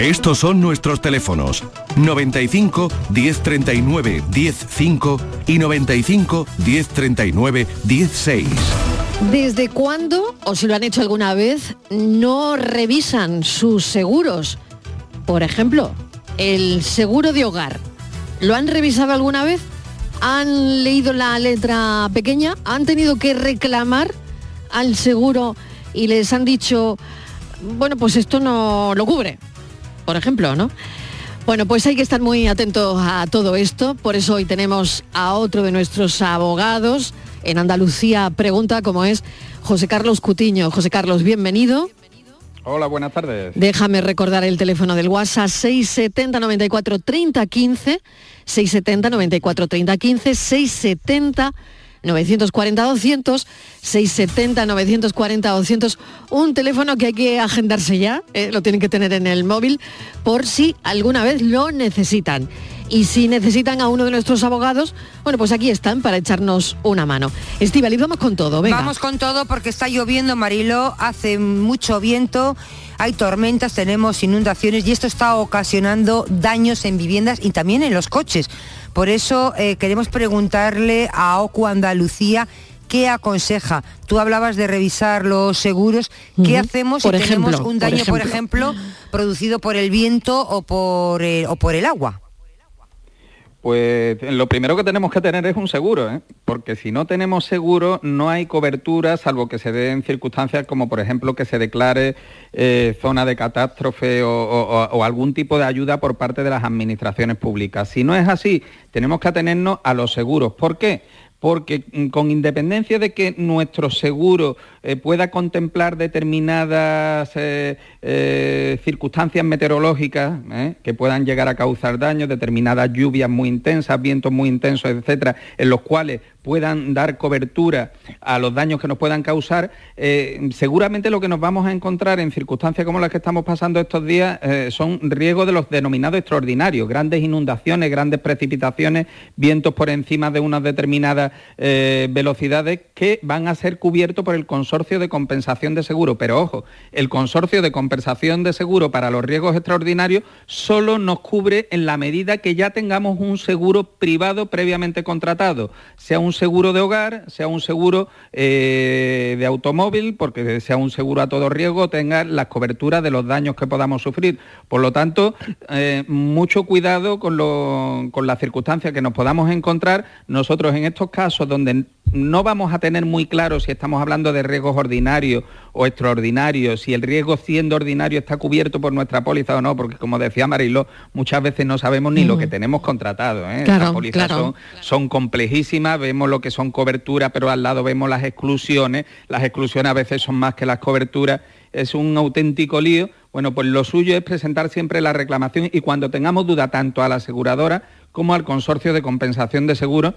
Estos son nuestros teléfonos 95 1039 105 y 95 1039 16. ¿Desde cuándo, o si lo han hecho alguna vez, no revisan sus seguros? Por ejemplo, el seguro de hogar. ¿Lo han revisado alguna vez? ¿Han leído la letra pequeña? ¿Han tenido que reclamar al seguro y les han dicho, bueno, pues esto no lo cubre? Por ejemplo, ¿no? Bueno, pues hay que estar muy atentos a todo esto, por eso hoy tenemos a otro de nuestros abogados en Andalucía Pregunta, como es José Carlos Cutiño. José Carlos, bienvenido. Hola, buenas tardes. Déjame recordar el teléfono del WhatsApp 670 94 30 15, 670 94 30 15, 670 940-200, 670-940-200, un teléfono que hay que agendarse ya, eh, lo tienen que tener en el móvil por si alguna vez lo necesitan. Y si necesitan a uno de nuestros abogados, bueno, pues aquí están para echarnos una mano. Estivali, vamos con todo, venga. Vamos con todo porque está lloviendo, Mariló, hace mucho viento, hay tormentas, tenemos inundaciones y esto está ocasionando daños en viviendas y también en los coches. Por eso eh, queremos preguntarle a OCU Andalucía qué aconseja. Tú hablabas de revisar los seguros. ¿Qué hacemos Por si tenemos ejemplo, un daño, por ejemplo. ejemplo, producido por el viento o por, eh, o por el agua? Pues lo primero que tenemos que tener es un seguro, ¿eh? porque si no tenemos seguro no hay cobertura, salvo que se den circunstancias como por ejemplo que se declare eh, zona de catástrofe o, o- o algún tipo de ayuda por parte de las administraciones públicas. Si no es así, tenemos que atenernos a los seguros. ¿Por qué? Porque mm, con independencia de que nuestro seguro eh, pueda contemplar determinadas eh, eh, circunstancias meteorológicas que puedan llegar a causar daños, determinadas lluvias muy intensas, vientos muy intensos, etcétera, en los cuales puedan dar cobertura a los daños que nos puedan causar, eh, seguramente lo que nos vamos a encontrar en circunstancias como las que estamos pasando estos días eh, son riesgos de los denominados extraordinarios, grandes inundaciones, grandes precipitaciones, vientos por encima de unas determinadas eh, velocidades que van a ser cubiertos por el consorcio de compensación de seguro. Pero ojo, el consorcio de compensación de seguro para los riesgos extraordinarios solo nos cubre en la medida que ya tengamos un seguro privado previamente contratado, sea un seguro de hogar, sea un seguro eh, de automóvil, porque sea un seguro a todo riesgo, tenga las coberturas de los daños que podamos sufrir. Por lo tanto, eh, mucho cuidado con, lo- con las circunstancias que nos podamos encontrar. Nosotros en estos casos donde no vamos a tener muy claro si estamos hablando de riesgos ordinarios o extraordinarios, si el riesgo siendo ordinario está cubierto por nuestra póliza o no, porque como decía Mariló, muchas veces no sabemos ni lo que tenemos contratado. ¿eh? Claro, Estas pólizas claro. son, son complejísimas, vemos lo que son coberturas, pero al lado vemos las exclusiones, las exclusiones a veces son más que las coberturas, es un auténtico lío. Bueno, pues lo suyo es presentar siempre la reclamación y cuando tengamos duda tanto a la aseguradora como al consorcio de compensación de seguros,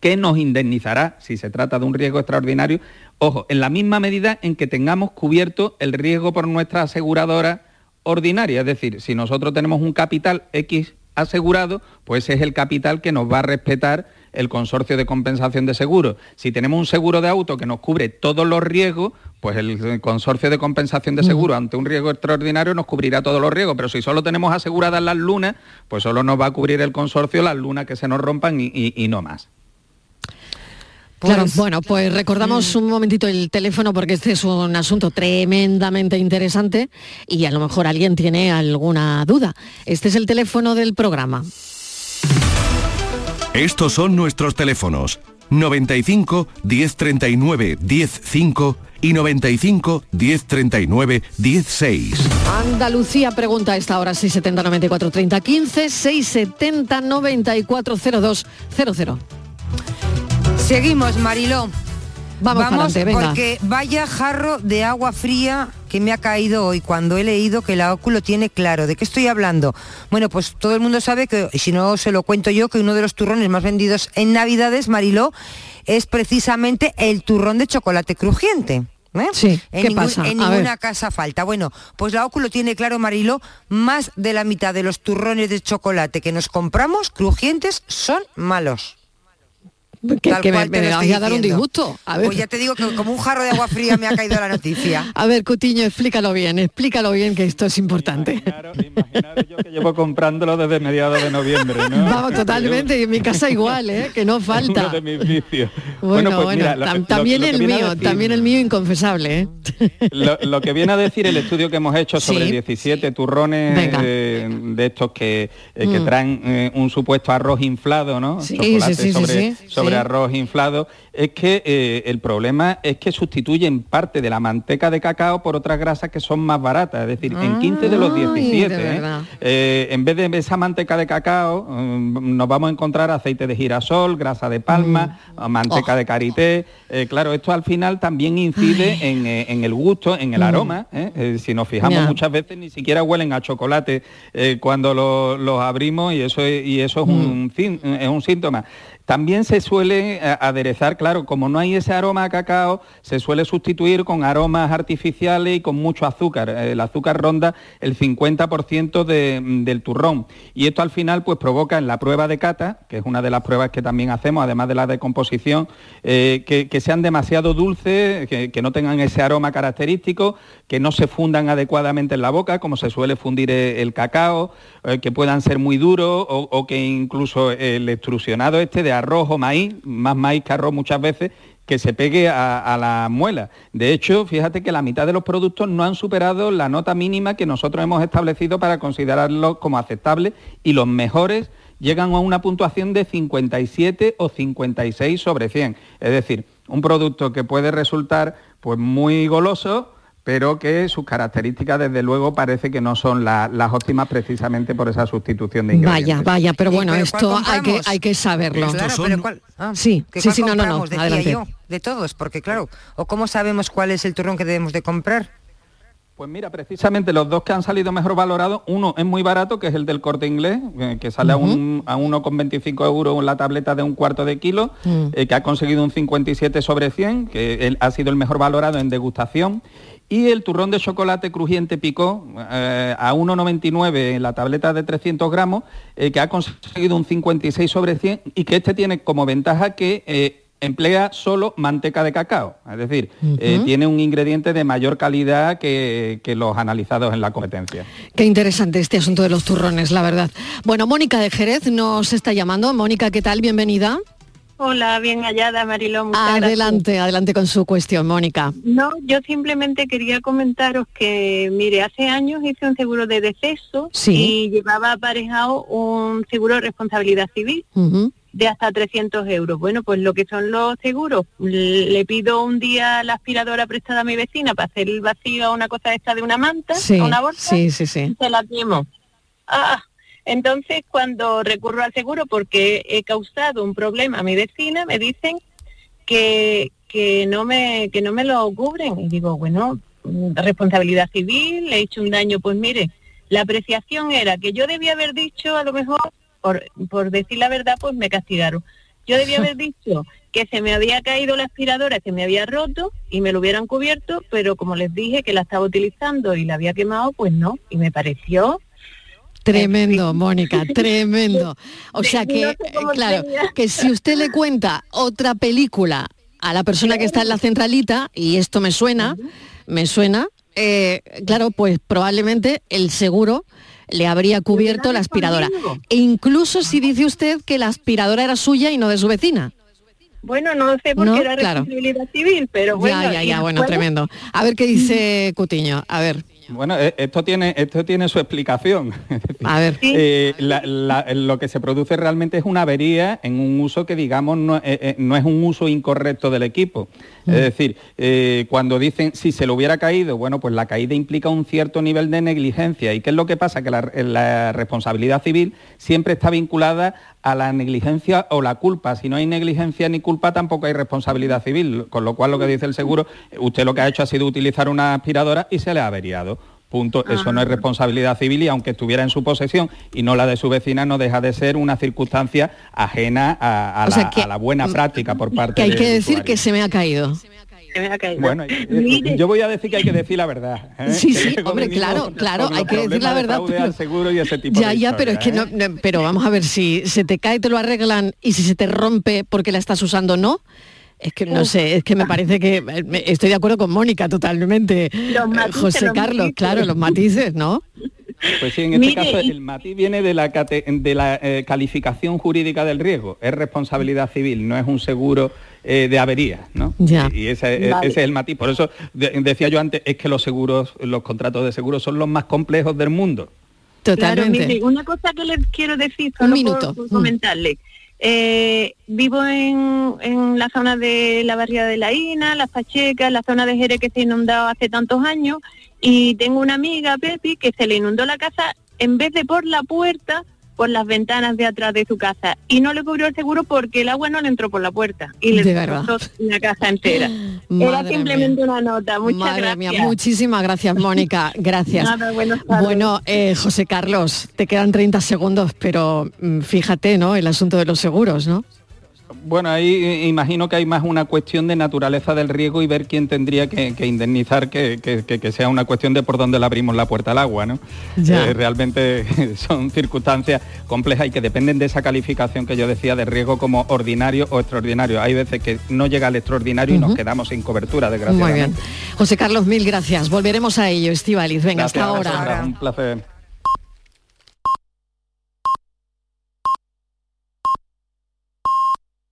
que nos indemnizará si se trata de un riesgo extraordinario, ojo, en la misma medida en que tengamos cubierto el riesgo por nuestra aseguradora ordinaria, es decir, si nosotros tenemos un capital X asegurado, pues es el capital que nos va a respetar el consorcio de compensación de seguros. Si tenemos un seguro de auto que nos cubre todos los riesgos, pues el consorcio de compensación de seguros ante un riesgo extraordinario nos cubrirá todos los riesgos, pero si solo tenemos aseguradas las lunas, pues solo nos va a cubrir el consorcio las lunas que se nos rompan y- y- y no más. Claro, bueno, pues recordamos un momentito el teléfono porque este es un asunto tremendamente interesante y a lo mejor alguien tiene alguna duda. Este es el teléfono del programa. Estos son nuestros teléfonos 95 1039 105 y 95 1039 16. Andalucía pregunta a esta hora 670 94 30 15 670 94 02 00. Seguimos, Mariló. Vamos pa'lante, venga. porque vaya jarro de agua fría que me ha caído hoy cuando he leído que la óculo tiene claro. ¿De qué estoy hablando? Bueno, pues todo el mundo sabe que, si no se lo cuento yo, que uno de los turrones más vendidos en Navidades, Mariló, es precisamente el turrón de chocolate crujiente. ¿eh? Sí, en ¿qué ningún- pasa? En ver. ninguna casa falta. Bueno, pues la óculo tiene claro, Mariló, más de la mitad de los turrones de chocolate que nos compramos crujientes son malos. Que, Tal que me, me a dar un disgusto. A ver. Pues ya te digo que como un jarro de agua fría me ha caído la noticia. (laughs) A ver, Cutiño, explícalo bien, explícalo bien que esto es importante. que llevo comprándolo desde mediados de noviembre, ¿no? (laughs) Vamos, totalmente, y en mi casa igual, ¿eh? que no (laughs) Uno falta. de mis vicios. Bueno, pues bueno, mira, lo- tam- lo- también lo que el mío, decir- también el mío inconfesable, ¿eh? Lo, lo que viene a decir el estudio que hemos hecho sobre Sí. 17 turrones Venga. eh, de estos que, eh, que Mm. traen eh, un supuesto arroz inflado, ¿no? Sí, Chocolate sí, sí, sí, sobre, sí, sobre arroz inflado, es que eh, el problema es que sustituyen parte de la manteca de cacao por otras grasas que son más baratas, es decir, en 15 de los Ay, 17, de ¿eh? Eh, en vez de esa manteca de cacao, mm, nos vamos a encontrar aceite de girasol, grasa de palma, Mm. manteca Oh. de karité. Claro, esto al final también incide en, en el gusto, en el Mm. aroma. si nos fijamos muchas veces ni siquiera huelen a chocolate cuando lo- los abrimos y eso es, y eso es, un, cin- es un síntoma. También se suele eh, aderezar, claro, como no hay ese aroma a cacao, se suele sustituir con aromas artificiales y con mucho azúcar. El azúcar ronda el 50% de- del turrón. Y esto al final pues provoca en la prueba de cata, que es una de las pruebas que también hacemos, además de la de composición, eh, que, sean demasiado dulces, que, no tengan ese aroma característico, que no se fundan adecuadamente en la boca, como se suele fundir eh, el cacao, eh, que puedan ser muy duros o, o que incluso el extrusionado este de arroz o maíz, más maíz que arroz muchas veces, que se pegue a, a la muela. De hecho, fíjate que la mitad de los productos no han superado la nota mínima que nosotros hemos establecido para considerarlos como aceptables y los mejores llegan a una puntuación de 57 o 56 sobre 100. Es decir, un producto que puede resultar pues muy goloso, pero que sus características desde luego parece que no son la- las óptimas precisamente por esa sustitución de ingredientes. Vaya, vaya, pero ¿Y bueno, pero esto hay que, hay que saberlo. Claro, pero ¿cuál? Ah, sí, ¿que sí, cuál sí, no, no, no, adelante. yo, de todos, porque claro, o cómo sabemos cuál es el turrón que debemos de comprar. Pues mira, precisamente los dos que han salido mejor valorados, uno es muy barato, que es el del corte inglés, eh, que sale a, un, a 1,25 euros la tableta de un cuarto de kilo, Mm. eh, que ha conseguido un 57 sobre 100, que él ha sido el mejor valorado en degustación. Y el turrón de chocolate crujiente picó eh, a 1,99 en la tableta de 300 gramos, eh, que ha conseguido un 56 sobre 100 y que este tiene como ventaja que eh, emplea solo manteca de cacao. Es decir, tiene un ingrediente de mayor calidad que, que los analizados en la competencia. Qué interesante este asunto de los turrones, la verdad. Bueno, Mónica de Jerez nos está llamando. Mónica, ¿qué tal? Bienvenida. Hola, bien hallada, Mariló. muchas gracias. Adelante, adelante con su cuestión, Mónica. No, yo simplemente quería comentaros que, mire, hace años hice un seguro de deceso Sí. y llevaba aparejado un seguro de responsabilidad civil de hasta 300 euros. Bueno, pues lo que son los seguros, le pido un día la aspiradora prestada a mi vecina para hacer el vacío a una cosa esta de una manta, Sí, a una bolsa, sí, sí, sí. y se la quemo. Ah, entonces cuando recurro al seguro porque he causado un problema a mi vecina, me dicen que, que no me que no me lo cubren. Y digo, bueno, responsabilidad civil, le he hecho un daño, pues mire, la apreciación era que yo debía haber dicho, a lo mejor, por, por decir la verdad, pues me castigaron. Yo debía haber (laughs) dicho que se me había caído la aspiradora, que me había roto y me lo hubieran cubierto, pero como les dije que la estaba utilizando y la había quemado, pues no, y me pareció Tremendo, Mónica, (laughs) tremendo. O sea que, eh, claro, que si usted le cuenta otra película a la persona que está en la centralita, y esto me suena, me suena, eh, claro, pues probablemente el seguro le habría cubierto la aspiradora. E incluso si dice usted que la aspiradora era suya y no de su vecina. Bueno, no sé porque No, era claro. responsabilidad civil, pero bueno. ya, ya, ya, bueno, tremendo. A ver qué dice Cutiño, a ver. Bueno, eh, esto tiene, esto tiene su explicación. (laughs) A ver. Eh, la- la- lo que se produce realmente es una avería en un uso que, digamos, no, eh, eh, no es un uso incorrecto del equipo. Es decir, eh, cuando dicen si se le hubiera caído, bueno, pues la caída implica un cierto nivel de negligencia. ¿Y qué es lo que pasa? Que la, la responsabilidad civil siempre está vinculada a la negligencia o la culpa. Si no hay negligencia ni culpa, tampoco hay responsabilidad civil. Con lo cual, lo que dice el seguro, usted lo que ha hecho ha sido utilizar una aspiradora y se le ha averiado. Punto. Eso no es responsabilidad civil y aunque estuviera en su posesión y no la de su vecina, no deja de ser una circunstancia ajena a, la, sea que- a la buena práctica por parte Que hay que decir usuario. que se me ha caído. Se me ha caído. Bueno, (laughs) eh, yo voy a decir que hay que decir la verdad. ¿eh? Sí, sí, hombre, claro, claro, hay que decir la verdad, pero- al seguro y ese tipo Ya, de ya, pero es que no, ¿eh? no, pero vamos a ver, si se te cae te lo arreglan y si se te rompe porque la estás usando no. Es que no sé, es que me parece que eh, me- estoy de acuerdo con Mónica totalmente. Los Eh, matices, José los Carlos, matices. claro, los matices, ¿no? Pues sí, en este Mire, caso el matiz viene de la, cate- de la eh, calificación jurídica del riesgo. Es responsabilidad civil, no es un seguro eh, de avería, ¿no? Ya. Y ese, Vale. ese es el matiz. Por eso de- decía yo antes, es que los seguros, los contratos de seguros son los más complejos del mundo. Claro, Totalmente. mire, una cosa que les quiero decir, Un solo minuto. por, por Mm. comentarle. Eh, vivo en, en la zona de la barriada de la Ina, las Pachecas, la zona de Jerez que se ha inundado hace tantos años y tengo una amiga, Pepi, que se le inundó la casa en vez de por la puerta, por las ventanas de atrás de su casa y no le cubrió el seguro porque el agua no le entró por la puerta y le destrozó la casa entera. (laughs) Era simplemente una nota. Muchas Madre gracias. mía, muchísimas gracias, Mónica. Gracias. Nada. Bueno, eh, José Carlos, te quedan 30 segundos, pero mm, fíjate, ¿no? El asunto de los seguros, ¿no? Bueno, ahí imagino que hay más una cuestión de naturaleza del riego y ver quién tendría que, que indemnizar que, que- sea una cuestión de por dónde le abrimos la puerta al agua, ¿no? Ya. Eh, realmente (laughs) son circunstancias complejas y que dependen de esa calificación que yo decía de riego como ordinario o extraordinario. Hay veces que no llega al extraordinario y nos quedamos sin cobertura, Muy desgraciadamente. bien. José Carlos, mil gracias. Volveremos a ello, Estivaliz. Venga, hasta ahora. Un placer.